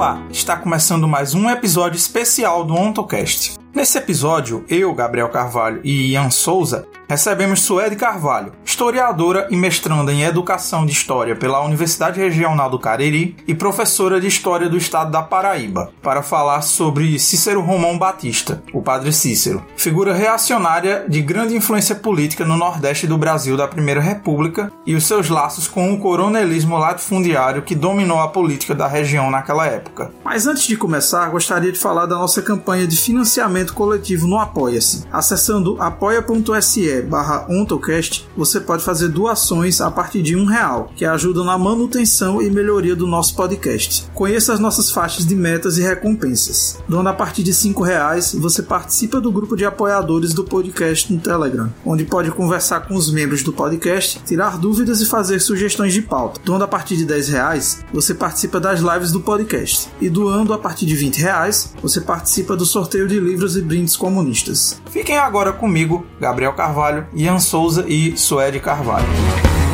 Olá, está começando mais um episódio especial do OntoCast. Nesse episódio, eu, Gabriel Carvalho e Ian Souza recebemos Suede Carvalho, historiadora e mestranda em Educação de História pela Universidade Regional do Cariri e professora de História do Estado da Paraíba, para falar sobre Cícero Romão Batista, o Padre Cícero, figura reacionária de grande influência política no Nordeste do Brasil da Primeira República e os seus laços com o coronelismo latifundiário que dominou a política da região naquela época. Mas antes de começar, gostaria de falar da nossa campanha de financiamento coletivo no Apoia-se. Acessando apoia.se barra ontocast, você pode fazer doações a partir de um real, que ajuda na manutenção e melhoria do nosso podcast. Conheça as nossas faixas de metas e recompensas. Doando a partir de cinco reais, você participa do grupo de apoiadores do podcast no Telegram, onde pode conversar com os membros do podcast, tirar dúvidas e fazer sugestões de pauta. Doando a partir de 10 reais, você participa das lives do podcast. E doando a partir de 20 reais, você participa do sorteio de livros e brindes comunistas. Fiquem agora comigo, Gabriel Carvalho, Ian Souza e Suede Carvalho.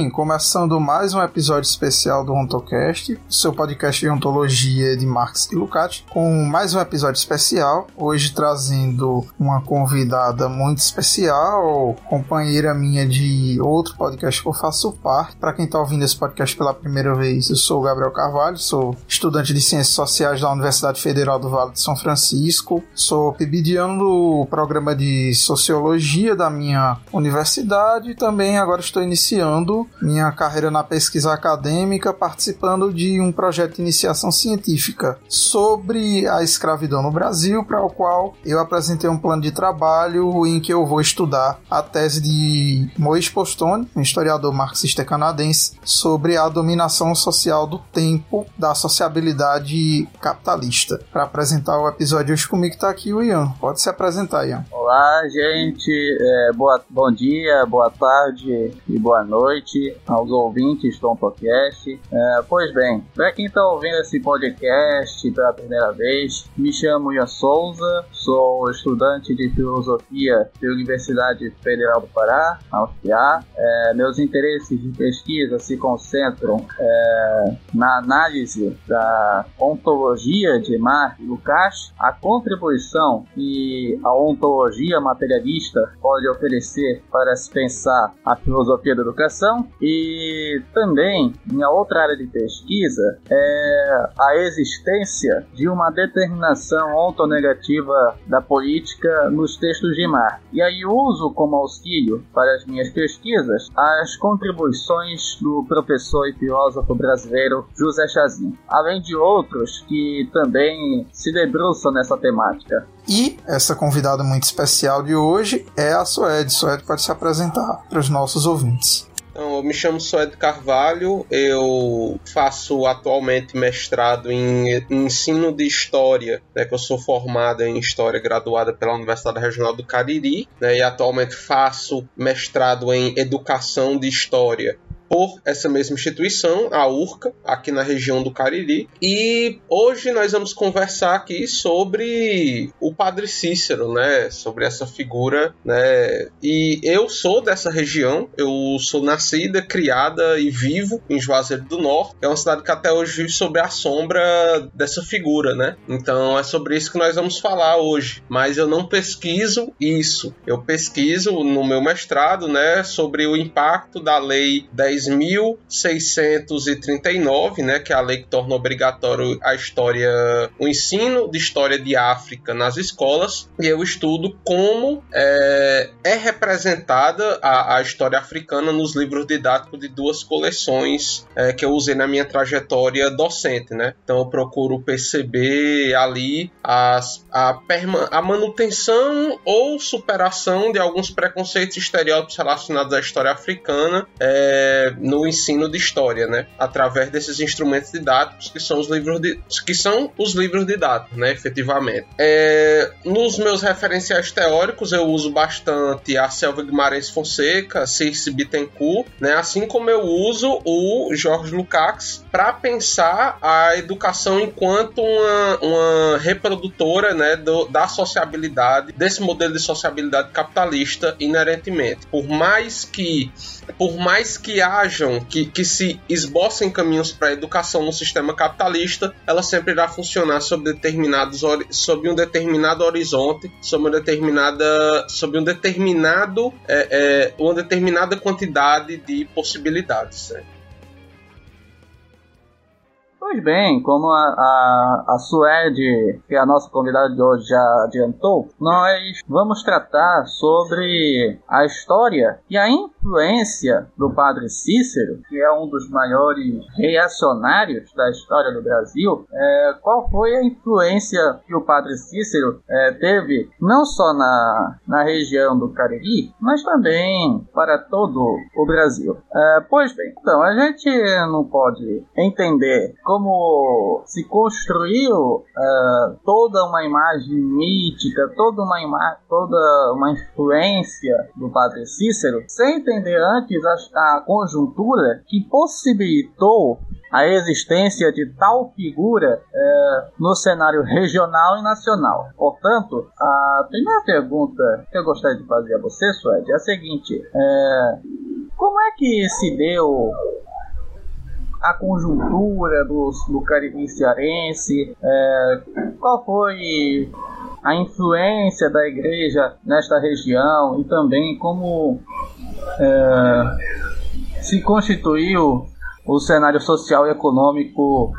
Bem, começando mais um episódio especial do OntoCast, seu podcast de ontologia de Marx e Lucati, com mais um episódio especial, hoje trazendo uma convidada muito especial, companheira minha de outro podcast que eu faço parte. Para quem está ouvindo esse podcast pela primeira vez, eu sou o Gabriel Carvalho, sou estudante de Ciências Sociais da Universidade Federal do Vale de São Francisco, sou pibidiano do programa de Sociologia da minha universidade e também agora estou iniciando minha carreira na pesquisa acadêmica participando de um projeto de iniciação científica sobre a escravidão no Brasil, para o qual eu apresentei um plano de trabalho em que eu vou estudar a tese de Moisés Postone, um historiador marxista canadense, sobre a dominação social do tempo da sociabilidade capitalista. Para apresentar o episódio hoje comigo está aqui o Ian. Pode se apresentar, Ian. Olá, gente. É, boa, bom dia, boa tarde e boa noite aos ouvintes do podcast. É, pois bem, para quem está ouvindo esse podcast pela primeira vez, me chamo Ian Souza, sou estudante de filosofia da Universidade Federal do Pará, a UFPA. É, meus interesses de pesquisa se concentram é, na análise da ontologia de Marx e Lukács, a contribuição que a ontologia materialista pode oferecer para se pensar a filosofia da educação e também, minha outra área de pesquisa é a existência de uma determinação ontonegativa da política nos textos de Marx. E aí uso como auxílio para as minhas pesquisas as contribuições do professor e filósofo brasileiro José Chazin, além de outros que também se debruçam nessa temática. E essa convidada muito especial de hoje é a Suede. Suede pode se apresentar para os nossos ouvintes. Então, eu me chamo Suede Carvalho, eu faço atualmente mestrado em ensino de história, né, que eu sou formado em história graduada pela Universidade Regional do Cariri, né, e atualmente faço mestrado em educação de história por essa mesma instituição, a URCA, aqui na região do Cariri. E hoje nós vamos conversar aqui sobre o Padre Cícero, né? Sobre essa figura, né? E eu sou dessa região, eu sou nascida, criada e vivo em Juazeiro do Norte. É uma cidade que até hoje vive sob a sombra dessa figura, né? Então é sobre isso que nós vamos falar hoje. Mas eu não pesquiso isso. Eu pesquiso no meu mestrado, né, sobre o impacto da lei 10 10.639, né, que é a lei que torna obrigatório a história, o ensino de história de África nas escolas, e eu estudo como é, é representada a, a, história africana nos livros didáticos de duas coleções é, que eu usei na minha trajetória docente, né? Então eu procuro perceber ali as, a, a manutenção ou superação de alguns preconceitos e estereótipos relacionados à história africana é, no ensino de história, né? Através desses instrumentos didáticos que são os livros de, que são os livros didáticos, né? Efetivamente. É, nos meus referenciais teóricos eu uso bastante a Selva Guimarães Fonseca, Circe Bittencourt, né? Assim como eu uso o Jorge Lukács para pensar a educação enquanto uma, uma reprodutora, né? Do, da sociabilidade, desse modelo de sociabilidade capitalista inerentemente. Por mais que por mais que hajam, que, que se esbocem caminhos para a educação no sistema capitalista, ela sempre irá funcionar sob determinados sob um determinado horizonte, sob uma determinada, sob um determinado, é, é, uma determinada quantidade de possibilidades. Né? Pois bem, como a, a, a Suede, que é a nossa convidada de hoje, já adiantou, nós vamos tratar sobre a história e a influência do padre Cícero, que é um dos maiores reacionários da história do Brasil. É, qual foi a influência que o padre Cícero é, teve, não só na, na região do Cariri, mas também para todo o Brasil? É, pois bem, então, a gente não pode entender como se construiu uh, toda uma imagem mítica, toda uma, ima toda uma influência do Padre Cícero, sem entender antes a, a conjuntura que possibilitou a existência de tal figura é, no cenário regional e nacional. Portanto, a primeira pergunta que eu gostaria de fazer a você, Suede, é a seguinte: é, como é que se deu a conjuntura do, do cearense, é, qual foi a influência da igreja nesta região e também como é, se constituiu o cenário social e econômico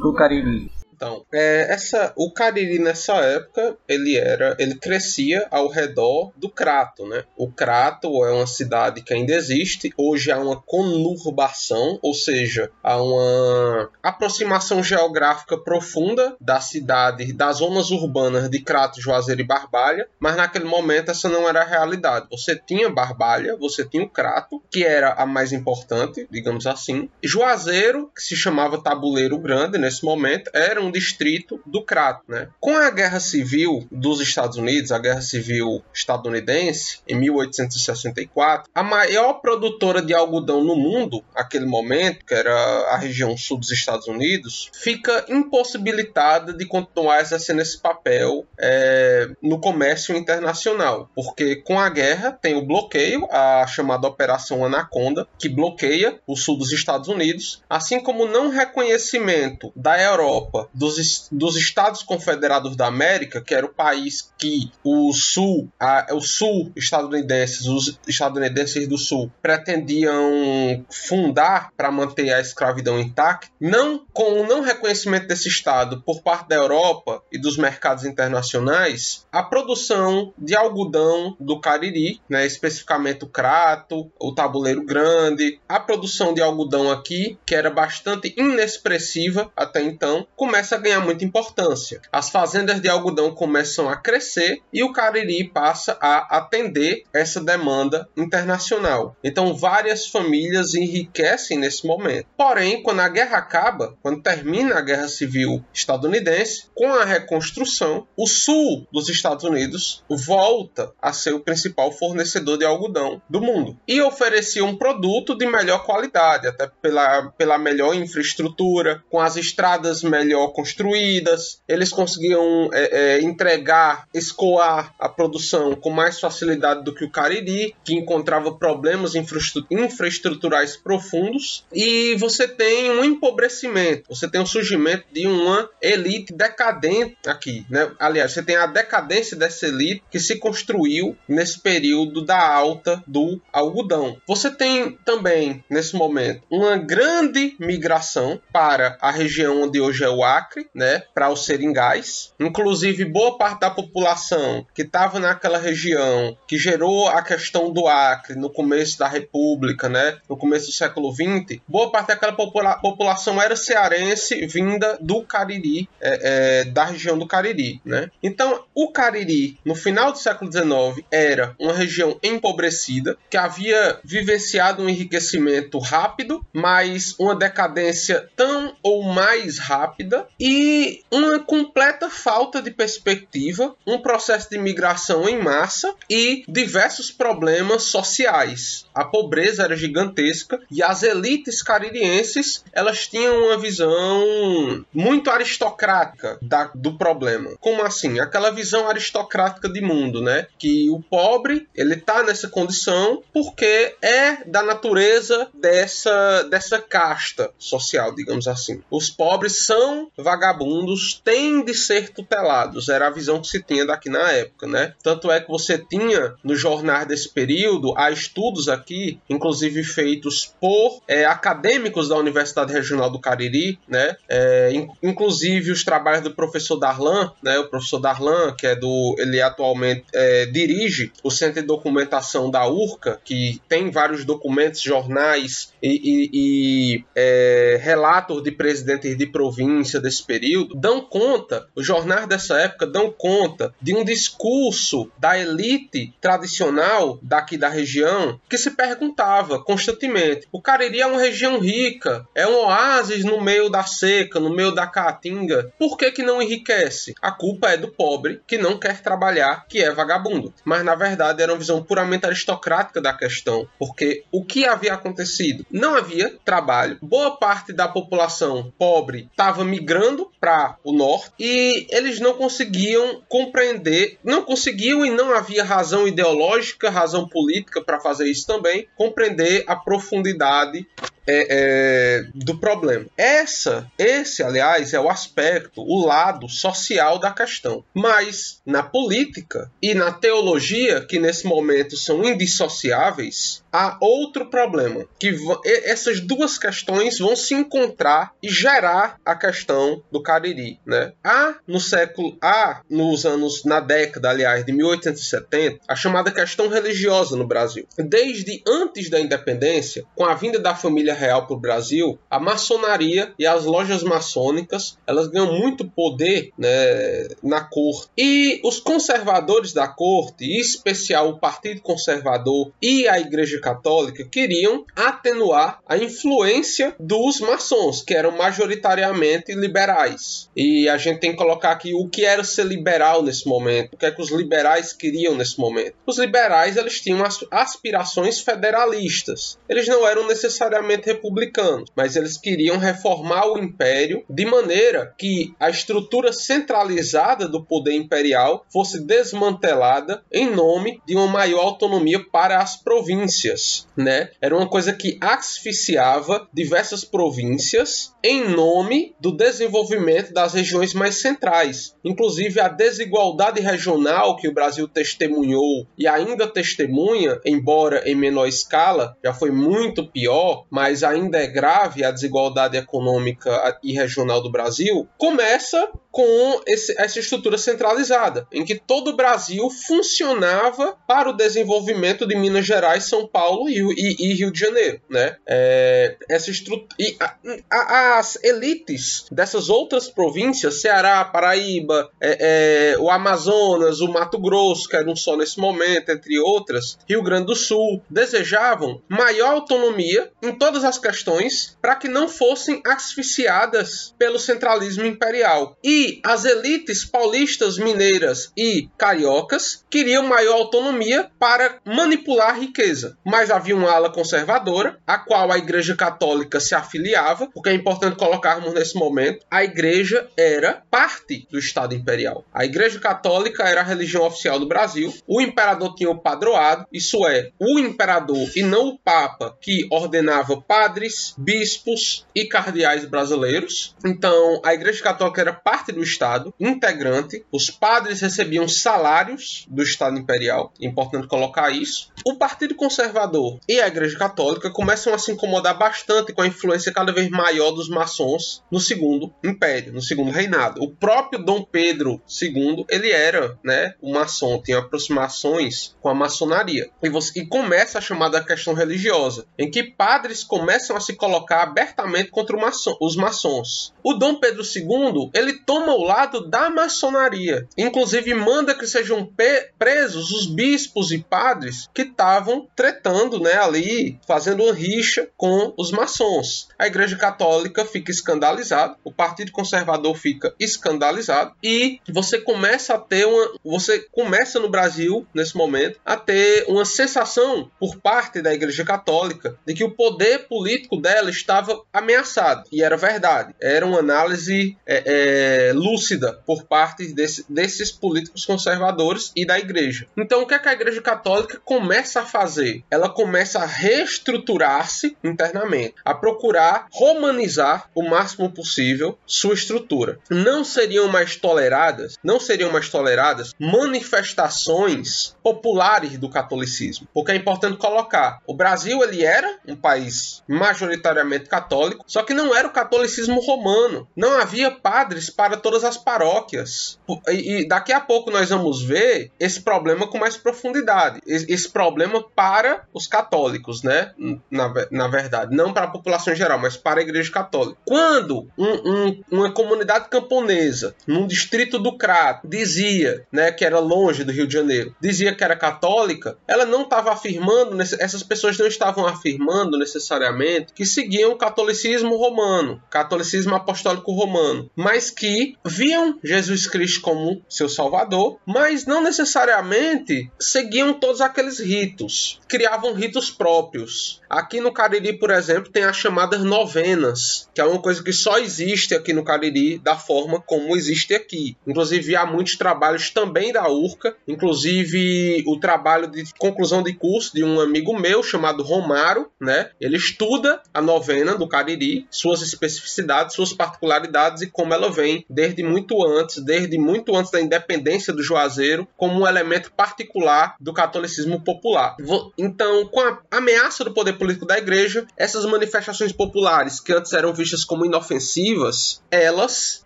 do Cariri. Então, é, essa, o Cariri nessa época ele era, ele crescia ao redor do Crato, né? O Crato é uma cidade que ainda existe. Hoje há uma conurbação, ou seja, há uma aproximação geográfica profunda da cidade, das zonas urbanas de Crato, Juazeiro e Barbalha. Mas naquele momento essa não era a realidade. Você tinha Barbalha, você tinha o Crato, que era a mais importante, digamos assim. Juazeiro, que se chamava Tabuleiro Grande nesse momento, era um um distrito do Crato. Né? Com a Guerra Civil dos Estados Unidos, a Guerra Civil estadunidense, em 1864, a maior produtora de algodão no mundo, naquele momento, que era a região sul dos Estados Unidos, fica impossibilitada de continuar exercendo esse papel é, no comércio internacional, porque com a guerra tem o bloqueio, a chamada Operação Anaconda, que bloqueia o sul dos Estados Unidos, assim como o não reconhecimento da Europa dos, dos Estados Confederados da América, que era o país que o sul, a, o sul estadunidenses, os estadunidenses do sul pretendiam fundar para manter a escravidão intacta, não com o não reconhecimento desse estado por parte da Europa e dos mercados internacionais, a produção de algodão do Cariri, né, especificamente o crato, o tabuleiro grande, a produção de algodão aqui, que era bastante inexpressiva até então, começa começa a ganhar muita importância. As fazendas de algodão começam a crescer e o Cariri passa a atender essa demanda internacional. Então, várias famílias enriquecem nesse momento. Porém, quando a guerra acaba, quando termina a guerra civil estadunidense, com a reconstrução, o sul dos Estados Unidos volta a ser o principal fornecedor de algodão do mundo e oferecia um produto de melhor qualidade, até pela, pela melhor infraestrutura, com as estradas melhor construídas, eles conseguiam é, é, entregar, escoar a produção com mais facilidade do que o Cariri, que encontrava problemas infraestruturais profundos, e você tem um empobrecimento, você tem o surgimento de uma elite decadente aqui, né? Aliás, você tem a decadência dessa elite que se construiu nesse período da alta do algodão. Você tem também, nesse momento, uma grande migração para a região onde hoje é o Acre, Acre, né, para os seringais. Inclusive, boa parte da população que estava naquela região, que gerou a questão do Acre no começo da República, né, no começo do século XX, boa parte daquela popula população era cearense vinda do Cariri, é, é, da região do Cariri, né. Então, o Cariri, no final do século XIX, era uma região empobrecida, que havia vivenciado um enriquecimento rápido, mas uma decadência tão ou mais rápida e uma completa falta de perspectiva, um processo de migração em massa e diversos problemas sociais. A pobreza era gigantesca e as elites caririenses elas tinham uma visão muito aristocrática da, do problema. Como assim? Aquela visão aristocrática de mundo, né? Que o pobre ele tá nessa condição porque é da natureza dessa dessa casta social, digamos assim. Os pobres são vagabundos, têm de ser tutelados. Era a visão que se tinha daqui na época, né? Tanto é que você tinha no jornal desse período, há estudos aqui, inclusive feitos por é, acadêmicos da Universidade Regional do Cariri, né? É, inclusive os trabalhos do professor Darlan, né? O professor Darlan, que é do, ele atualmente é, dirige o Centro de Documentação da URCA, que tem vários documentos, jornais e, e, e é, relatos de presidentes de província desse período, dão conta, os jornais dessa época dão conta de um discurso da elite tradicional daqui da região que se perguntava constantemente: o Cariri é uma região rica, é um oásis no meio da seca, no meio da caatinga, por que, que não enriquece? A culpa é do pobre que não quer trabalhar, que é vagabundo. Mas na verdade era uma visão puramente aristocrática da questão, porque o que havia acontecido? Não havia trabalho. Boa parte da população pobre estava migrando para o norte e eles não conseguiam compreender, não conseguiam e não havia razão ideológica, razão política para fazer isso também, compreender a profundidade é, é, do problema. Essa, esse, aliás, é o aspecto, o lado social da questão. Mas na política e na teologia, que nesse momento são indissociáveis, há outro problema, que essas duas questões vão se encontrar e gerar a questão do Cariri, né? Há no século há nos anos na década, aliás, de 1870, a chamada questão religiosa no Brasil. Desde antes da independência, com a vinda da família real para o Brasil, a maçonaria e as lojas maçônicas elas ganham muito poder né, na corte. E os conservadores da corte, em especial o Partido Conservador e a Igreja Católica, queriam atenuar a influência dos maçons, que eram majoritariamente liberais. E a gente tem que colocar aqui o que era ser liberal nesse momento, o que é que os liberais queriam nesse momento. Os liberais eles tinham aspirações federalistas. Eles não eram necessariamente republicanos, mas eles queriam reformar o império de maneira que a estrutura centralizada do poder imperial fosse desmantelada em nome de uma maior autonomia para as províncias, né? Era uma coisa que asfixiava diversas províncias em nome do desenvolvimento das regiões mais centrais. Inclusive a desigualdade regional que o Brasil testemunhou e ainda testemunha, embora em menor escala, já foi muito pior, mas ainda é grave a desigualdade econômica e regional do Brasil, começa com esse, essa estrutura centralizada, em que todo o Brasil funcionava para o desenvolvimento de Minas Gerais, São Paulo e, e, e Rio de Janeiro. Né? É, essa e a, a, as elites dessas outras províncias, Ceará, Paraíba, é, é, o Amazonas, o Mato Grosso, que era um só nesse momento, entre outras, Rio Grande do Sul, desejavam maior autonomia em todas as questões para que não fossem asfixiadas pelo centralismo imperial. E as elites paulistas, mineiras e cariocas queriam maior autonomia para manipular a riqueza. Mas havia uma ala conservadora, a qual a Igreja Católica se afiliava, porque é importante colocarmos nesse momento, a Igreja era parte do Estado Imperial. A Igreja Católica era a religião oficial do Brasil, o imperador tinha o padroado, isso é, o imperador e não o Papa que ordenava padres, bispos e cardeais brasileiros. Então, a Igreja Católica era parte do Estado, integrante. Os padres recebiam salários do Estado Imperial, importante colocar isso. O Partido Conservador e a Igreja Católica começam a se incomodar bastante com a influência cada vez maior dos maçons no Segundo Império, no Segundo Reinado. O próprio Dom Pedro II, ele era, né, um maçom, tinha aproximações com a maçonaria. E, você, e começa a chamada questão religiosa, em que padres começam a se colocar abertamente contra os maçons. O Dom Pedro II, ele toma o lado da maçonaria, inclusive manda que sejam presos os bispos e padres que estavam tretando, né, ali, fazendo uma rixa com os maçons. A Igreja Católica fica escandalizada, o Partido Conservador fica escandalizado e você começa a ter uma, você começa no Brasil nesse momento a ter uma sensação por parte da Igreja Católica de que o poder político dela estava ameaçado e era verdade. Era uma análise é, é, lúcida por parte desse, desses políticos conservadores e da Igreja. Então o que, é que a Igreja Católica começa a fazer? Ela começa a reestruturar-se internamente, a procurar romanizar o máximo possível sua estrutura. Não seriam mais toleradas, não seriam mais toleradas manifestações populares do catolicismo. Porque é importante colocar, o Brasil ele era um país majoritariamente católico, só que não era o catolicismo romano. Não havia padres para todas as paróquias. E, e daqui a pouco nós vamos ver esse problema com mais profundidade. Esse problema para os católicos, né? Na, na verdade, não para a população geral, mas para a Igreja Católica. Quando um, um, uma comunidade camponesa, num distrito do Crato, dizia, né, que era longe do Rio de Janeiro, dizia que era católica, ela não estava afirmando, essas pessoas não estavam afirmando necessariamente que seguiam o catolicismo romano, catolicismo apostólico romano, mas que viam Jesus Cristo como seu salvador, mas não necessariamente seguiam todos aqueles ritos, criavam ritos próprios. Aqui no Cariri, por exemplo, tem as chamadas novenas, que é uma coisa que só existe aqui no Cariri da forma como existe aqui. Inclusive há muitos trabalhos também da URCA, inclusive o trabalho de conclusão de curso de um amigo meu chamado Romaro, né? Ele estuda a novena do Cariri, suas especificidades, suas particularidades e como ela vem desde muito antes, desde muito antes da independência do Juazeiro, como um elemento particular do catolicismo popular. Então, com a ameaça do poder político da igreja, essas manifestações populares que antes eram vistas como inofensivas, elas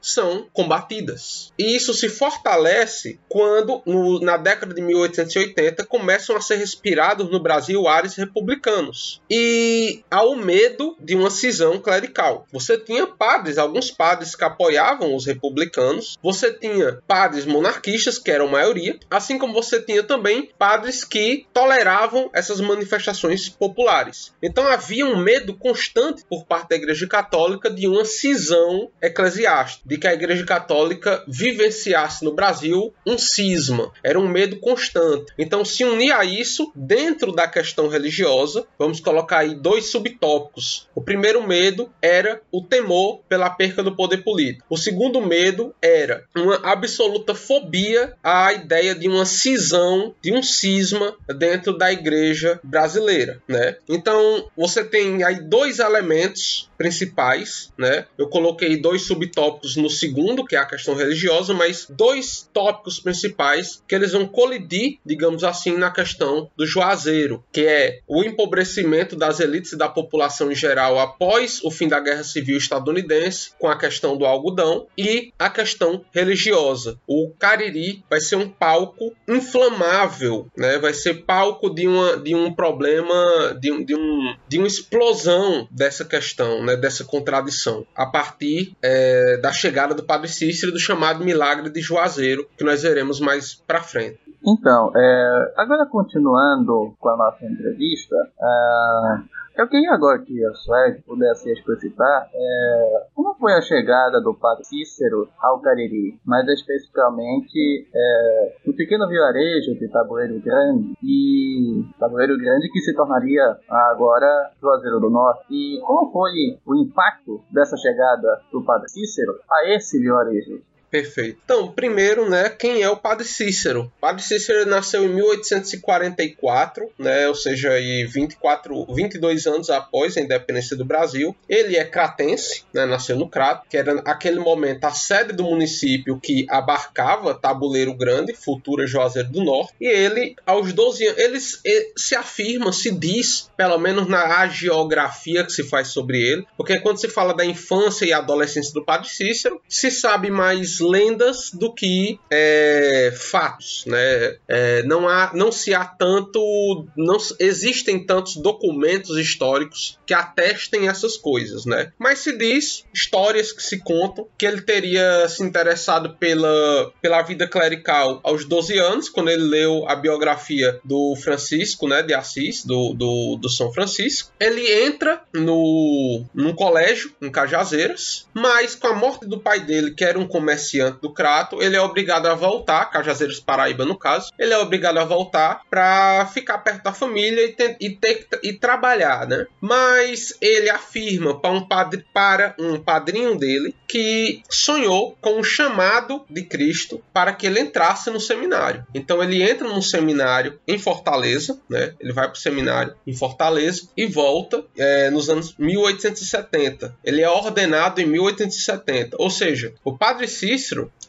são combatidas. E isso se fortalece quando, no, na década de 1800 1980 começam a ser respirados no Brasil ares republicanos. E há o medo de uma cisão clerical. Você tinha padres, alguns padres que apoiavam os republicanos, você tinha padres monarquistas, que eram maioria, assim como você tinha também padres que toleravam essas manifestações populares. Então havia um medo constante por parte da Igreja Católica de uma cisão eclesiástica, de que a Igreja Católica vivenciasse no Brasil um cisma. Era um medo constante. Então, se unir a isso, dentro da questão religiosa, vamos colocar aí dois subtópicos. O primeiro medo era o temor pela perca do poder político. O segundo medo era uma absoluta fobia à ideia de uma cisão, de um cisma dentro da igreja brasileira, né? Então, você tem aí dois elementos principais, né? Eu coloquei dois subtópicos no segundo, que é a questão religiosa, mas dois tópicos principais que eles vão colidir, digamos assim, na questão do Juazeiro, que é o empobrecimento das elites e da população em geral após o fim da Guerra Civil estadunidense, com a questão do algodão, e a questão religiosa. O Cariri vai ser um palco inflamável, né? vai ser palco de, uma, de um problema, de, de, um, de uma explosão dessa questão, né? dessa contradição, a partir é, da chegada do Padre Cícero do chamado Milagre de Juazeiro, que nós veremos mais para frente. Então, é, agora continuando com a nossa entrevista, é, eu queria agora que a Suede pudesse explicitar é, como foi a chegada do padre Cícero ao Cariri, mais especificamente é, no pequeno vilarejo de Tabuleiro Grande, e Tabuleiro Grande que se tornaria agora Juazeiro do Norte. E qual foi o impacto dessa chegada do padre Cícero a esse vilarejo? Perfeito. Então, primeiro, né, quem é o Padre Cícero? O Padre Cícero nasceu em 1844, né, ou seja, aí 24, 22 anos após a independência do Brasil. Ele é cratense, né, nasceu no Crato, que era naquele momento a sede do município que abarcava Tabuleiro Grande, futura Juazeiro do Norte. E ele, aos 12 anos, ele, se afirma, se diz, pelo menos na agiografia que se faz sobre ele, porque quando se fala da infância e adolescência do Padre Cícero, se sabe mais lendas do que é, fatos, né? É, não há, não se há tanto, não existem tantos documentos históricos que atestem essas coisas, né? Mas se diz histórias que se contam que ele teria se interessado pela, pela vida clerical aos 12 anos, quando ele leu a biografia do Francisco, né, de Assis, do, do, do São Francisco. Ele entra no num colégio em Cajazeiras, mas com a morte do pai dele, que era um comerciante do Crato, ele é obrigado a voltar, Cajazeiras Paraíba no caso, ele é obrigado a voltar para ficar perto da família e, ter, e, ter, e trabalhar, né? Mas ele afirma para um, padre, para um padrinho dele que sonhou com o chamado de Cristo para que ele entrasse no seminário. Então ele entra num seminário em Fortaleza, né? Ele vai para o seminário em Fortaleza e volta é, nos anos 1870. Ele é ordenado em 1870, ou seja, o padre Cícero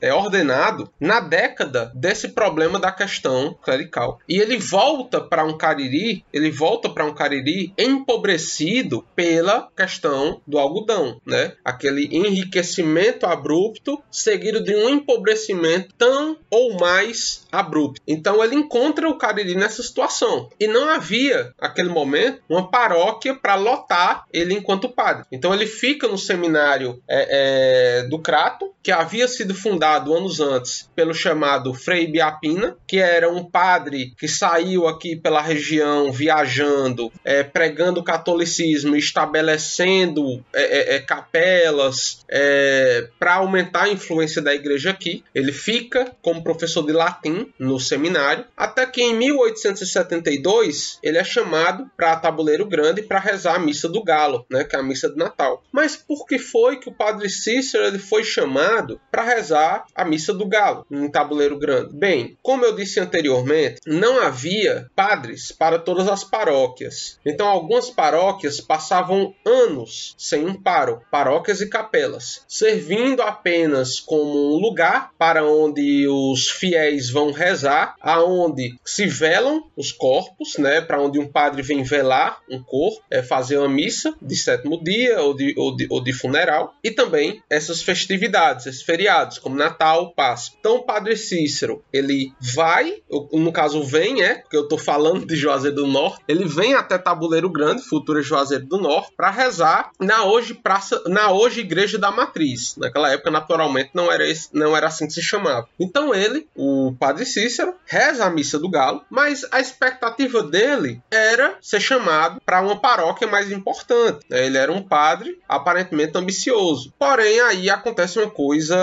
é ordenado na década desse problema da questão clerical. E ele volta para um Cariri, ele volta para um Cariri empobrecido pela questão do algodão, né? Aquele enriquecimento abrupto seguido de um empobrecimento tão ou mais abrupto. Então ele encontra o Cariri nessa situação. E não havia, naquele momento, uma paróquia para lotar ele enquanto padre. Então ele fica no seminário é, é, do Crato, que havia sido fundado anos antes pelo chamado Frei Biapina, que era um padre que saiu aqui pela região viajando, é, pregando o catolicismo, estabelecendo é, é, é capelas é, para aumentar a influência da igreja aqui. Ele fica como professor de latim no seminário, até que em 1872 ele é chamado para Tabuleiro Grande para rezar a missa do Galo, né, que é a missa de Natal. Mas por que foi que o padre Cícero ele foi chamado para rezar a missa do galo em tabuleiro grande. Bem, como eu disse anteriormente, não havia padres para todas as paróquias. Então algumas paróquias passavam anos sem um paro, paróquias e capelas, servindo apenas como um lugar para onde os fiéis vão rezar, aonde se velam os corpos, né, para onde um padre vem velar um corpo, é fazer uma missa de sétimo dia ou de, ou de, ou de funeral, e também essas festividades esses feriados, como Natal, Páscoa. Então, o Padre Cícero, ele vai, no caso vem, é, porque eu tô falando de Juazeiro do Norte, ele vem até Tabuleiro Grande, futura Juazeiro do Norte, para rezar na hoje praça, na hoje Igreja da Matriz. Naquela época, naturalmente, não era esse, não era assim que se chamava. Então, ele, o Padre Cícero, reza a missa do Galo, mas a expectativa dele era ser chamado para uma paróquia mais importante. Ele era um padre aparentemente ambicioso. Porém, aí acontece uma coisa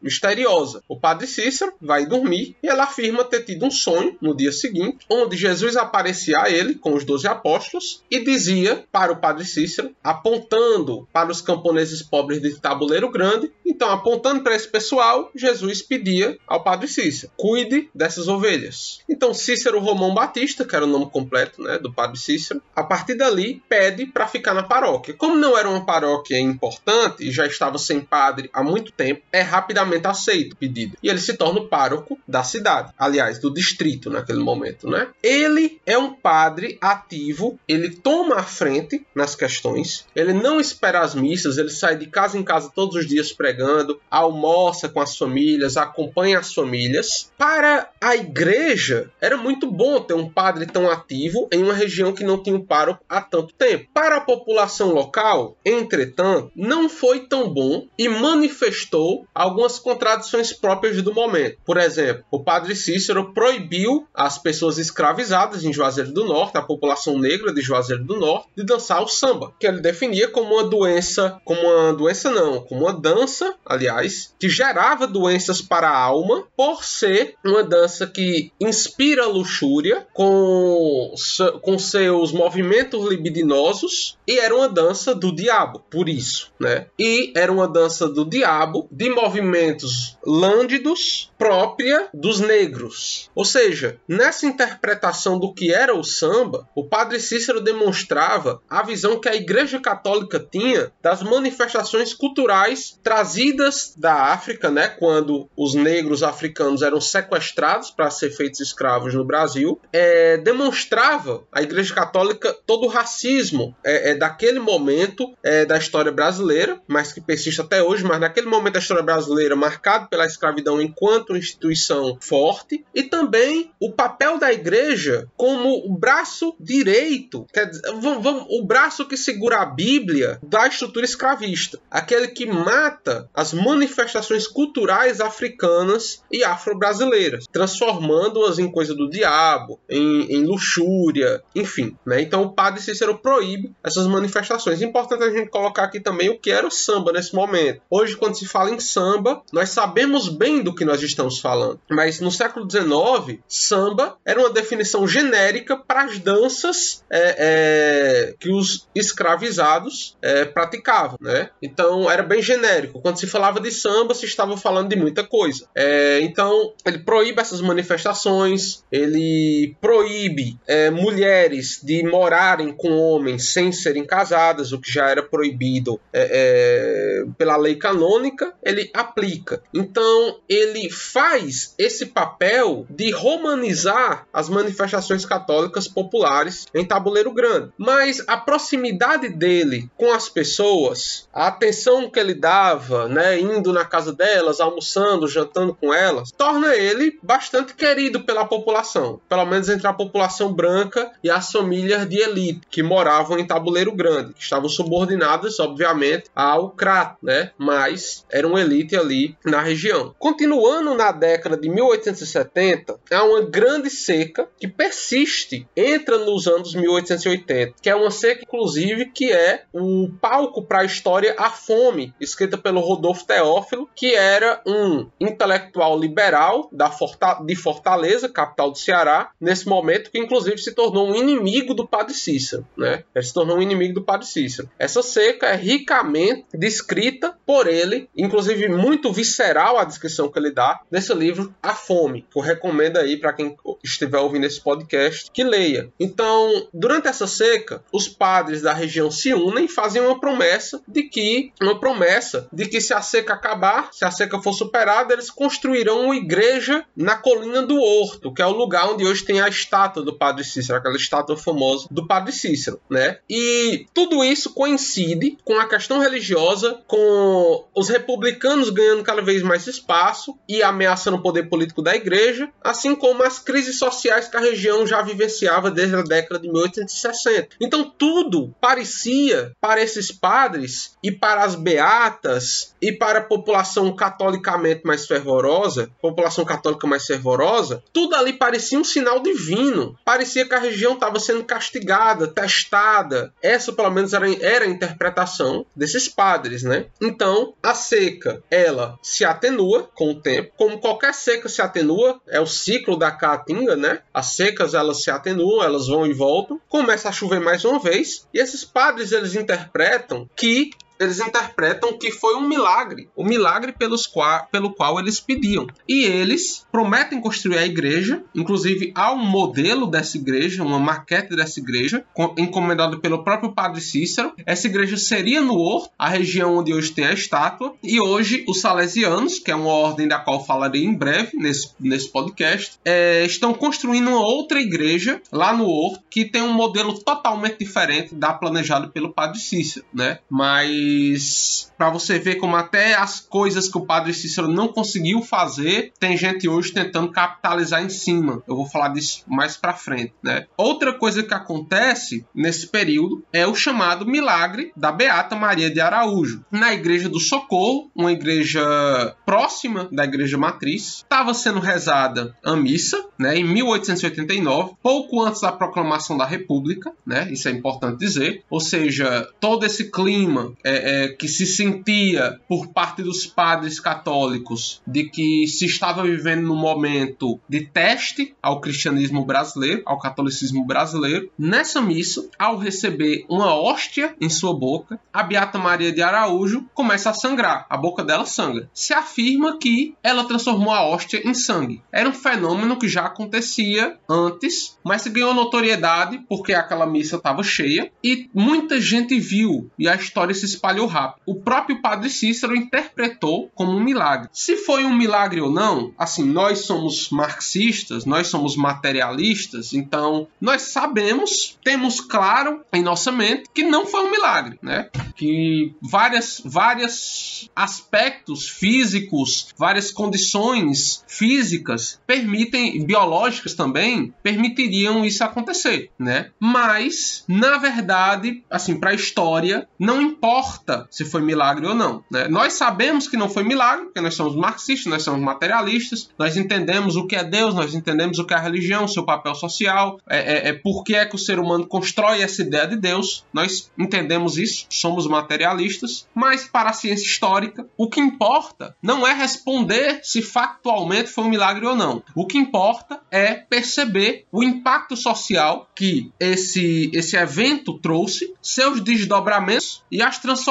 misteriosa. O padre Cícero vai dormir e ela afirma ter tido um sonho no dia seguinte, onde Jesus aparecia a ele com os doze apóstolos e dizia para o padre Cícero, apontando para os camponeses pobres de Tabuleiro Grande, então apontando para esse pessoal, Jesus pedia ao padre Cícero: cuide dessas ovelhas. Então Cícero Romão Batista, que era o nome completo né, do padre Cícero, a partir dali pede para ficar na paróquia. Como não era uma paróquia importante e já estava sem padre há muito tempo, é rapidamente aceito o pedido. E ele se torna o pároco da cidade, aliás, do distrito naquele momento, né? Ele é um padre ativo, ele toma a frente nas questões, ele não espera as missas, ele sai de casa em casa todos os dias pregando, almoça com as famílias, acompanha as famílias. Para a igreja, era muito bom ter um padre tão ativo em uma região que não tinha um pároco há tanto tempo. Para a população local, entretanto, não foi tão bom e manifestou algumas contradições próprias do momento. Por exemplo, o padre Cícero proibiu as pessoas escravizadas em Juazeiro do Norte, a população negra de Juazeiro do Norte, de dançar o samba, que ele definia como uma doença, como uma doença não, como uma dança, aliás, que gerava doenças para a alma, por ser uma dança que inspira luxúria com, com seus movimentos libidinosos e era uma dança do diabo, por isso, né? E era uma dança do diabo de movimentos lândidos própria dos negros. Ou seja, nessa interpretação do que era o samba, o padre Cícero demonstrava a visão que a Igreja Católica tinha das manifestações culturais trazidas da África, né, quando os negros africanos eram sequestrados para ser feitos escravos no Brasil, é, demonstrava a Igreja Católica todo o racismo é, é, daquele momento é, da história brasileira, mas que persiste até hoje, mas naquele momento da história brasileira marcado pela escravidão enquanto instituição forte, e também o papel da Igreja como o braço direito, quer dizer, vamos, vamos, o braço que segura a Bíblia da estrutura escravista, aquele que mata as manifestações culturais africanas e afro-brasileiras, transformando-as em coisa do diabo, em, em luxúria, enfim. Né? Então o padre Cícero proíbe essas manifestações. Importante a gente colocar aqui também o que era o samba nesse momento. Hoje, quando se fala em samba, nós sabemos bem do que nós estamos falando. Mas no século XIX, samba era uma definição genérica para as danças é, é, que os escravizados é, praticavam. Né? Então era bem genérico. Quando se falava de samba, se estava falando de muita coisa. É, então ele proíbe essas manifestações, ele proíbe é, mulheres de morarem com homens sem serem casadas, o que já era proibido é, pela lei canônica, ele aplica. Então ele faz esse papel de romanizar as manifestações católicas populares em Tabuleiro Grande. Mas a proximidade dele com as pessoas, a atenção que ele dava, né, indo na casa delas, almoçando, jantando com elas, torna ele bastante querido pela população, pelo menos entre a população branca e as famílias de elite que moravam em Tabuleiro Grande, que estavam subordinadas, obviamente, ao crato, né? Mas eram elite ali na região. Continuando na década de 1870, há uma grande seca que persiste, entra nos anos 1880, que é uma seca, inclusive, que é o palco para a história A Fome, escrita pelo Rodolfo Teófilo, que era um intelectual liberal da Forta de Fortaleza, capital do Ceará, nesse momento, que inclusive se tornou um inimigo do Padre Cícero, né? Ele se tornou um inimigo do Padre Cícero. Essa seca é ricamente descrita por ele, inclusive muito visceral a descrição que ele dá nesse livro A Fome, que eu recomendo aí para quem estiver ouvindo esse podcast que leia. Então, durante essa seca, os padres da região se unem e fazem uma promessa de que uma promessa de que se a seca acabar, se a seca for superada, eles construirão uma igreja na colina do Horto, que é o lugar onde hoje tem a estátua do Padre Cícero, aquela estátua famosa do Padre Cícero, né? E tudo isso coincide com a questão religiosa, com os republicanos ganhando cada vez mais espaço e ameaçando o poder político da igreja, assim como as crises sociais que a região já vivenciava desde a década de 1860. Então tudo parecia para esses padres e para as beatas e para a população catolicamente mais fervorosa, população católica mais fervorosa, tudo ali parecia um sinal divino. Parecia que a região estava sendo castigada, testada. Essa, pelo menos, era, era a interpretação desses padres, né? Então, a seca, ela se atenua com o tempo, como qualquer seca se atenua, é o ciclo da caatinga, né? As secas, elas se atenuam, elas vão e voltam. Começa a chover mais uma vez, e esses padres, eles interpretam que eles interpretam que foi um milagre, o um milagre pelos qua, pelo qual eles pediam. E eles prometem construir a igreja, inclusive há um modelo dessa igreja, uma maquete dessa igreja, encomendado pelo próprio Padre Cícero. Essa igreja seria no Horto, a região onde hoje tem a estátua, e hoje os salesianos, que é uma ordem da qual falarei em breve nesse, nesse podcast, é, estão construindo uma outra igreja lá no Horto, que tem um modelo totalmente diferente da planejada pelo Padre Cícero, né? Mas mas para você ver como até as coisas que o Padre Cícero não conseguiu fazer, tem gente hoje tentando capitalizar em cima. Eu vou falar disso mais para frente, né? Outra coisa que acontece nesse período é o chamado milagre da Beata Maria de Araújo. Na igreja do Socorro, uma igreja próxima da igreja matriz, estava sendo rezada a missa, né, em 1889, pouco antes da proclamação da República, né? Isso é importante dizer. Ou seja, todo esse clima é, é, é, que se sentia por parte dos padres católicos de que se estava vivendo num momento de teste ao cristianismo brasileiro, ao catolicismo brasileiro. Nessa missa, ao receber uma hóstia em sua boca, a Beata Maria de Araújo começa a sangrar, a boca dela sangra. Se afirma que ela transformou a hóstia em sangue. Era um fenômeno que já acontecia antes, mas se ganhou notoriedade porque aquela missa estava cheia e muita gente viu e a história se espalhou rápido. O próprio padre Cícero interpretou como um milagre. Se foi um milagre ou não, assim, nós somos marxistas, nós somos materialistas, então nós sabemos, temos claro em nossa mente que não foi um milagre, né? Que várias várias aspectos físicos, várias condições físicas permitem biológicas também permitiriam isso acontecer, né? Mas na verdade, assim, para a história não importa se foi milagre ou não, né? Nós sabemos que não foi milagre, porque nós somos marxistas, nós somos materialistas, nós entendemos o que é Deus, nós entendemos o que é a religião, seu papel social, é, é, é por que é que o ser humano constrói essa ideia de Deus, nós entendemos isso, somos materialistas, mas para a ciência histórica, o que importa não é responder se factualmente foi um milagre ou não. O que importa é perceber o impacto social que esse, esse evento trouxe, seus desdobramentos e as transformações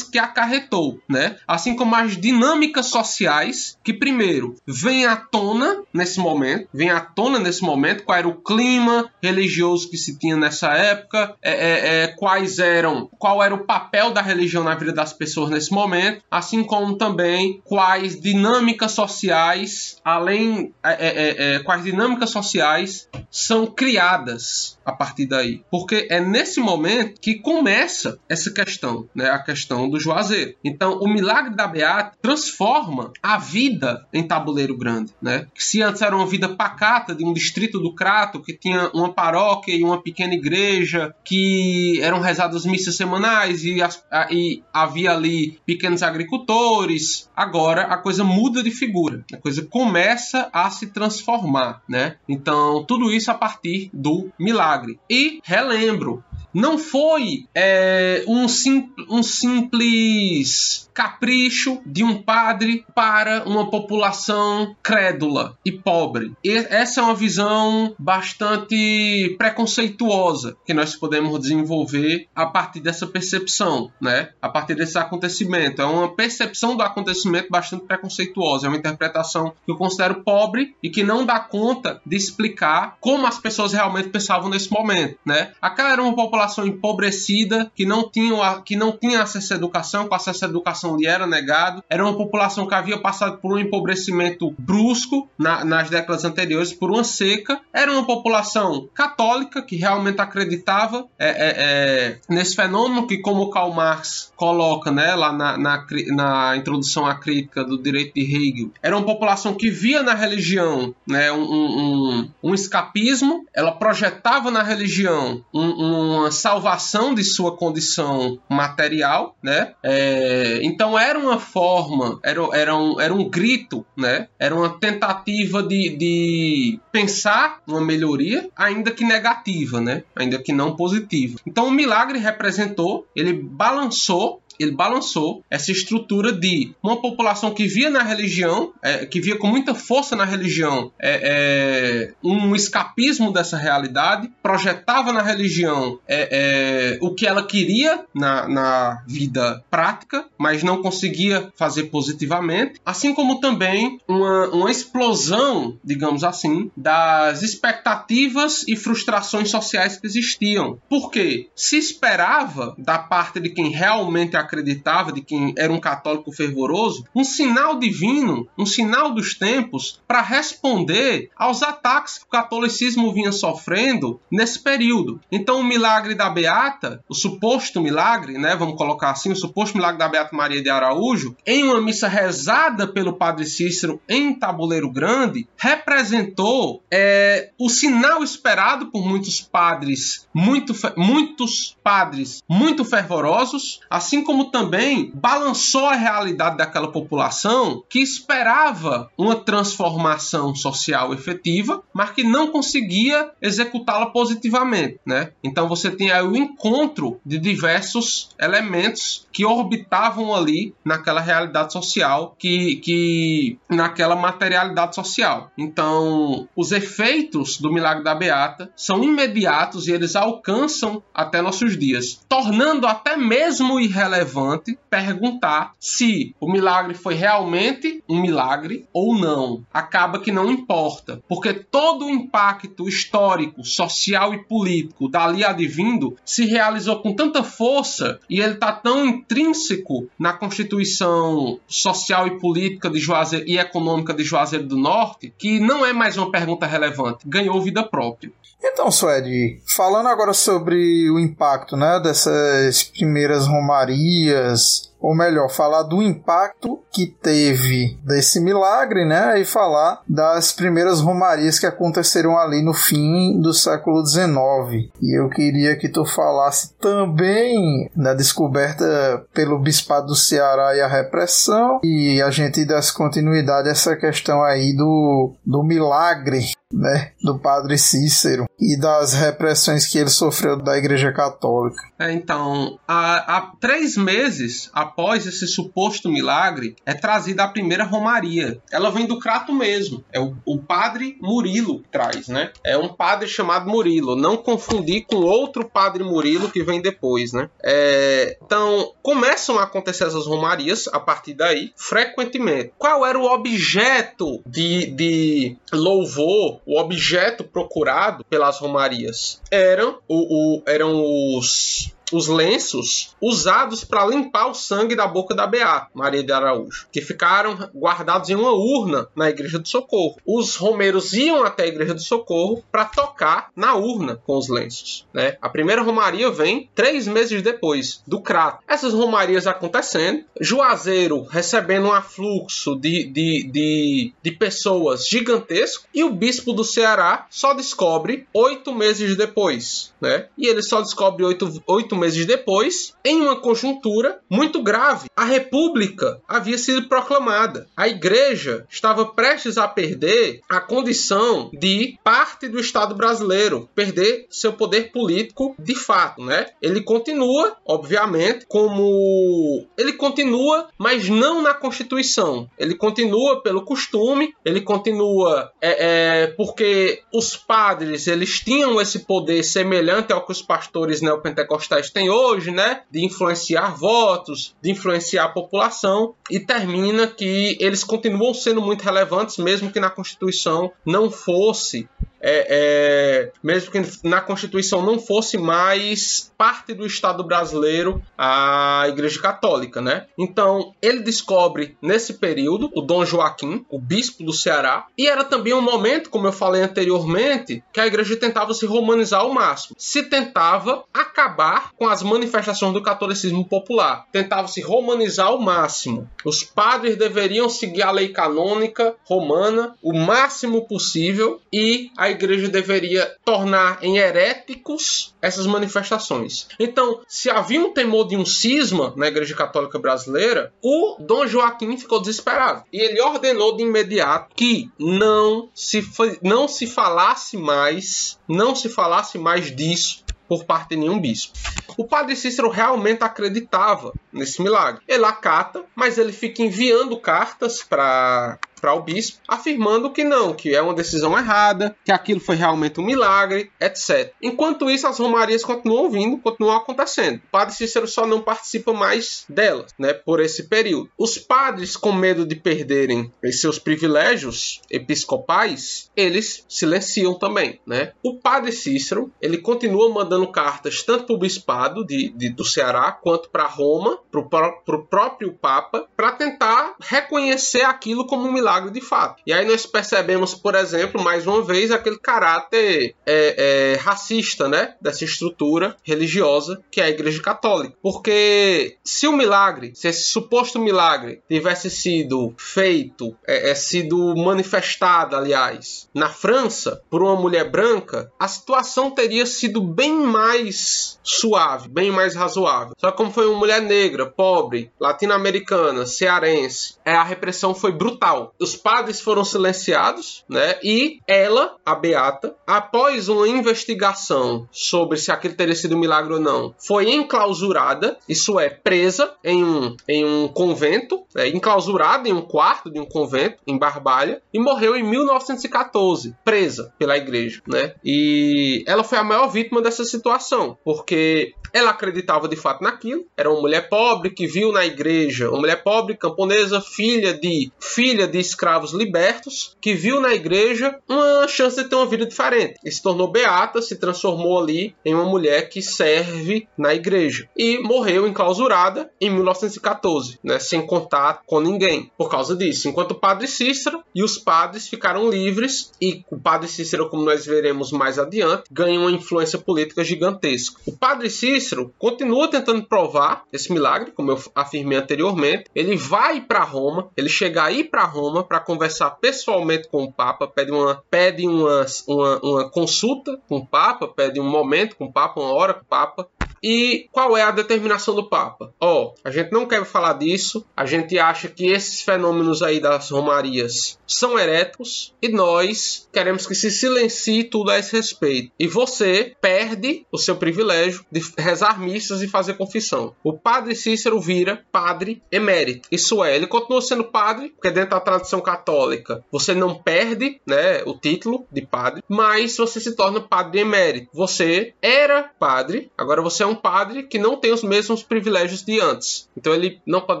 que acarretou, né? Assim como as dinâmicas sociais que primeiro vêm à tona nesse momento, vem à tona nesse momento qual era o clima religioso que se tinha nessa época, é, é, é, quais eram, qual era o papel da religião na vida das pessoas nesse momento, assim como também quais dinâmicas sociais, além é, é, é, quais dinâmicas sociais são criadas a partir daí, porque é nesse momento que começa essa questão, né, a questão do Juazeiro. Então, o milagre da Beata transforma a vida em Tabuleiro Grande, né? Que se antes era uma vida pacata de um distrito do Crato que tinha uma paróquia e uma pequena igreja que eram rezadas missas semanais e, as, a, e havia ali pequenos agricultores. Agora a coisa muda de figura, a coisa começa a se transformar, né? Então tudo isso a partir do milagre. E relembro, não foi é, um, sim, um simples capricho de um padre para uma população crédula e pobre. E essa é uma visão bastante preconceituosa que nós podemos desenvolver a partir dessa percepção, né? A partir desse acontecimento. É uma percepção do acontecimento bastante preconceituosa, é uma interpretação que eu considero pobre e que não dá conta de explicar como as pessoas realmente pensavam nesse momento, né? Aquela era uma população empobrecida que não tinha, que não tinha acesso à educação, com acesso à educação lhe era negado. Era uma população que havia passado por um empobrecimento brusco na, nas décadas anteriores, por uma seca. Era uma população católica que realmente acreditava é, é, é, nesse fenômeno que, como Karl Marx coloca né, lá na, na, na, introdução à crítica do direito de Hegel, era uma população que via na religião né, um, um, um escapismo, ela projetava na religião um, uma salvação de sua condição material, né? É, então era uma forma, era, era, um, era um grito, né? Era uma tentativa de, de pensar uma melhoria, ainda que negativa, né? Ainda que não positiva. Então o milagre representou, ele balançou ele balançou essa estrutura de uma população que via na religião, é, que via com muita força na religião, é, é, um escapismo dessa realidade, projetava na religião é, é, o que ela queria na, na vida prática, mas não conseguia fazer positivamente, assim como também uma, uma explosão, digamos assim, das expectativas e frustrações sociais que existiam. Porque se esperava da parte de quem realmente acreditava, de quem era um católico fervoroso, um sinal divino, um sinal dos tempos para responder aos ataques que o catolicismo vinha sofrendo nesse período. Então, o milagre da Beata, o suposto milagre, né, vamos colocar assim, o suposto milagre da Beata Maria de Araújo, em uma missa rezada pelo Padre Cícero em Tabuleiro Grande, representou é, o sinal esperado por muitos padres, muito, muitos padres muito fervorosos, assim como como também balançou a realidade daquela população que esperava uma transformação social efetiva, mas que não conseguia executá-la positivamente, né? Então você tem aí o encontro de diversos elementos que orbitavam ali naquela realidade social, que, que naquela materialidade social. Então, os efeitos do milagre da Beata são imediatos e eles alcançam até nossos dias, tornando até mesmo irrelevante perguntar se o milagre foi realmente um milagre ou não. Acaba que não importa, porque todo o impacto histórico, social e político dali advindo se realizou com tanta força e ele está tão intrínseco na constituição social e política de Juazeiro e econômica de Juazeiro do Norte que não é mais uma pergunta relevante, ganhou vida própria. Então, Suede, falando agora sobre o impacto né, dessas primeiras romarias, ou melhor, falar do impacto que teve desse milagre, né? E falar das primeiras romarias que aconteceram ali no fim do século XIX. E eu queria que tu falasse também da descoberta pelo Bispado do Ceará e a repressão, e a gente desse continuidade a essa questão aí do, do milagre né, do padre Cícero e das repressões que ele sofreu da Igreja Católica. É, então, há, há, três meses após esse suposto milagre, é trazida a primeira romaria. Ela vem do Crato mesmo. É o, o padre Murilo que traz, né? É um padre chamado Murilo. Não confundir com outro padre Murilo que vem depois, né? É, então, começam a acontecer essas romarias a partir daí, frequentemente. Qual era o objeto de, de louvor o objeto procurado pelas romarias eram, o, o, eram os os lenços usados para limpar o sangue da boca da Beata, Maria de Araújo, que ficaram guardados em uma urna na Igreja do Socorro. Os romeiros iam até a Igreja do Socorro para tocar na urna com os lenços. Né? A primeira romaria vem três meses depois do crato. Essas romarias acontecendo, Juazeiro recebendo um afluxo de, de, de, de pessoas gigantesco e o bispo do Ceará só descobre oito meses depois. Né? E ele só descobre oito, oito oito meses depois, em uma conjuntura muito grave. A República havia sido proclamada. A Igreja estava prestes a perder a condição de parte do Estado brasileiro, perder seu poder político de fato, né? Ele continua, obviamente, como ele continua, mas não na Constituição. Ele continua pelo costume, ele continua é, é, porque os padres eles tinham esse poder semelhante ao que os pastores neopentecostais tem hoje, né, de influenciar votos, de influenciar a população, e termina que eles continuam sendo muito relevantes, mesmo que na Constituição não fosse é, é, mesmo que na Constituição não fosse mais parte do Estado brasileiro a Igreja Católica, né? Então ele descobre nesse período o Dom Joaquim, o bispo do Ceará, e era também um momento, como eu falei anteriormente, que a Igreja tentava se romanizar ao máximo, se tentava acabar com as manifestações do catolicismo popular, tentava se romanizar ao máximo. Os padres deveriam seguir a lei canônica romana o máximo possível e a igreja deveria tornar em heréticos essas manifestações. Então, se havia um temor de um cisma na igreja católica brasileira, o Dom Joaquim ficou desesperado e ele ordenou de imediato que não se não se falasse mais, não se falasse mais disso por parte de nenhum bispo. O padre Cícero realmente acreditava nesse milagre. Ele acata, mas ele fica enviando cartas para para o bispo, afirmando que não, que é uma decisão errada, que aquilo foi realmente um milagre, etc. Enquanto isso, as romarias continuam vindo, continuam acontecendo. O padre Cícero só não participa mais delas, né, por esse período. Os padres, com medo de perderem seus privilégios episcopais, eles silenciam também, né? O padre Cícero, ele continua mandando cartas tanto para o bispado de, de, do Ceará quanto para Roma, para o próprio Papa, para tentar reconhecer aquilo como um milagre milagre de fato. E aí nós percebemos, por exemplo, mais uma vez, aquele caráter é, é, racista, né? Dessa estrutura religiosa que é a Igreja Católica. Porque se o milagre, se esse suposto milagre tivesse sido feito, é, é sido manifestado, aliás, na França, por uma mulher branca, a situação teria sido bem mais suave, bem mais razoável. Só que como foi uma mulher negra, pobre, latino-americana, cearense, é, a repressão foi brutal. Os padres foram silenciados, né? E ela, a Beata, após uma investigação sobre se aquele teria sido um milagre ou não, foi enclausurada, isso é, presa em um, em um convento, é, enclausurada em um quarto de um convento em Barbalha e morreu em 1914, presa pela igreja, né? E ela foi a maior vítima dessa situação, porque ela acreditava de fato naquilo, era uma mulher pobre que viu na igreja, uma mulher pobre camponesa, filha de filha de escravos libertos, que viu na igreja uma chance de ter uma vida diferente. E se tornou beata, se transformou ali em uma mulher que serve na igreja e morreu enclausurada em 1914, né, sem contato com ninguém por causa disso. Enquanto o padre Cícero e os padres ficaram livres e o padre Cícero, como nós veremos mais adiante, ganha uma influência política gigantesca. O padre Cícero continua tentando provar esse milagre, como eu afirmei anteriormente. Ele vai para Roma, ele chega aí para Roma para conversar pessoalmente com o Papa, pede uma pede uma, uma, uma consulta com o Papa, pede um momento com o Papa, uma hora com o Papa, e qual é a determinação do Papa? Ó, oh, a gente não quer falar disso, a gente acha que esses fenômenos aí das romarias são heréticos e nós queremos que se silencie tudo a esse respeito. E você perde o seu privilégio de rezar missas e fazer confissão. O padre Cícero vira padre emérito. Isso é, ele continua sendo padre, porque dentro da tradição católica você não perde né, o título de padre, mas você se torna padre emérito. Você era padre, agora você é um padre que não tem os mesmos privilégios de antes. Então ele não pode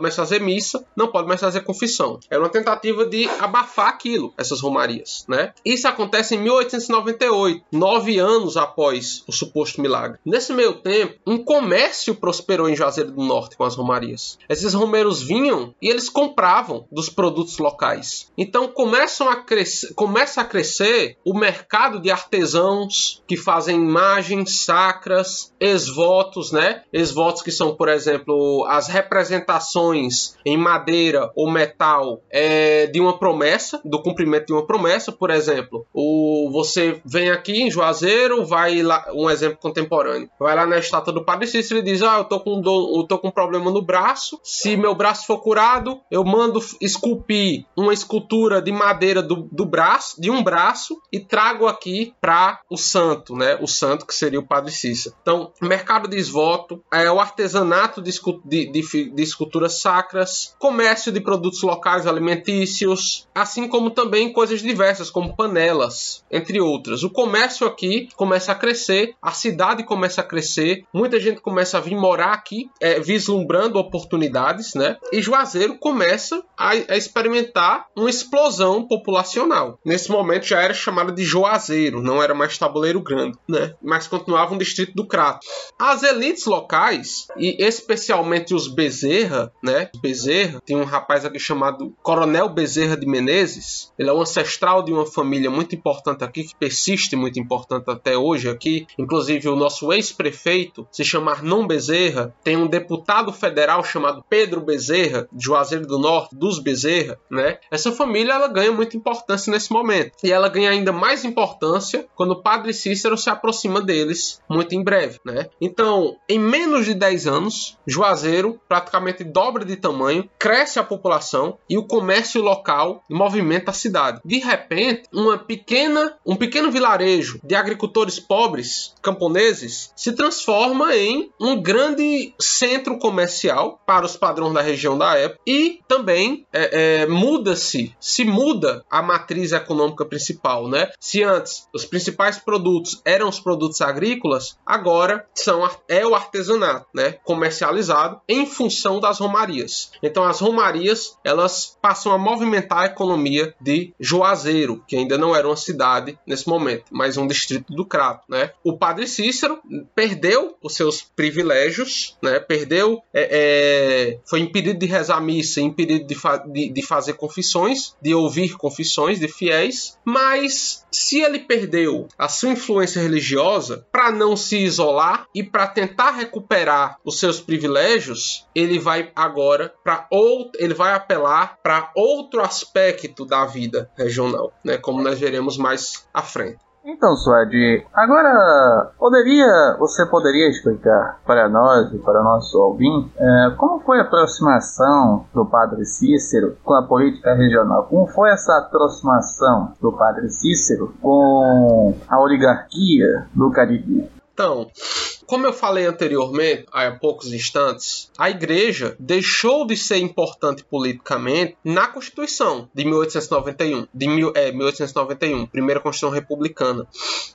mais fazer missa, não pode mais fazer confissão. Era uma tentativa de abafar aquilo, essas romarias, né? Isso acontece em 1898, nove anos após o suposto milagre. Nesse meio tempo, um comércio prosperou em Juazeiro do Norte com as romarias. Esses romeiros vinham e eles compravam dos produtos locais. Então começam a crescer, começa a crescer o mercado de artesãos que fazem imagens sacras, esvotos votos, né? Esses votos que são, por exemplo, as representações em madeira ou metal é, de uma promessa, do cumprimento de uma promessa, por exemplo, o você vem aqui em Juazeiro, vai lá, um exemplo contemporâneo, vai lá na estátua do Padre Cícero e diz: "Ah, eu tô com do, eu tô com um problema no braço, se meu braço for curado, eu mando esculpir uma escultura de madeira do, do braço, de um braço e trago aqui para o santo, né? O santo que seria o Padre Cícero. Então, mercado desvoto, é, o artesanato de, de, de, de esculturas sacras, comércio de produtos locais alimentícios, assim como também coisas diversas, como panelas, entre outras. O comércio aqui começa a crescer, a cidade começa a crescer, muita gente começa a vir morar aqui, é, vislumbrando oportunidades, né? E Juazeiro começa a, a experimentar uma explosão populacional. Nesse momento já era chamada de Juazeiro, não era mais tabuleiro grande, né? Mas continuava um distrito do Crato. As elites locais, e especialmente os Bezerra, né? Bezerra, tem um rapaz aqui chamado Coronel Bezerra de Menezes. Ele é um ancestral de uma família muito importante aqui, que persiste muito importante até hoje aqui. Inclusive, o nosso ex-prefeito se chama Arnon Bezerra. Tem um deputado federal chamado Pedro Bezerra, Juazeiro do Norte, dos Bezerra, né? Essa família ela ganha muita importância nesse momento. E ela ganha ainda mais importância quando o padre Cícero se aproxima deles muito em breve, né? Então, em menos de 10 anos, Juazeiro praticamente dobra de tamanho, cresce a população e o comércio local movimenta a cidade. De repente, uma pequena, um pequeno vilarejo de agricultores pobres, camponeses, se transforma em um grande centro comercial para os padrões da região da época e também é, é, muda-se, se muda a matriz econômica principal, né? Se antes os principais produtos eram os produtos agrícolas, agora são é o artesanato, né, comercializado em função das romarias. Então as romarias, elas passam a movimentar a economia autonomia de Juazeiro, que ainda não era uma cidade nesse momento, mas um distrito do Crato. Né? O padre Cícero perdeu os seus privilégios, né? perdeu, é, é, foi impedido de rezar missa, impedido de, fa de, de fazer confissões, de ouvir confissões de fiéis, mas se ele perdeu a sua influência religiosa para não se isolar e para tentar recuperar os seus privilégios, ele vai agora para outro, ele vai apelar para outro aspecto da vida regional, né, como nós veremos mais à frente. Então, Suede, agora poderia, você poderia explicar para nós e para nosso ouvinte é, como foi a aproximação do Padre Cícero com a política regional? Como foi essa aproximação do Padre Cícero com a oligarquia do Caribe? Então, como eu falei anteriormente, há poucos instantes, a igreja deixou de ser importante politicamente na Constituição de 1891, de mil, é, 1891, primeira Constituição republicana.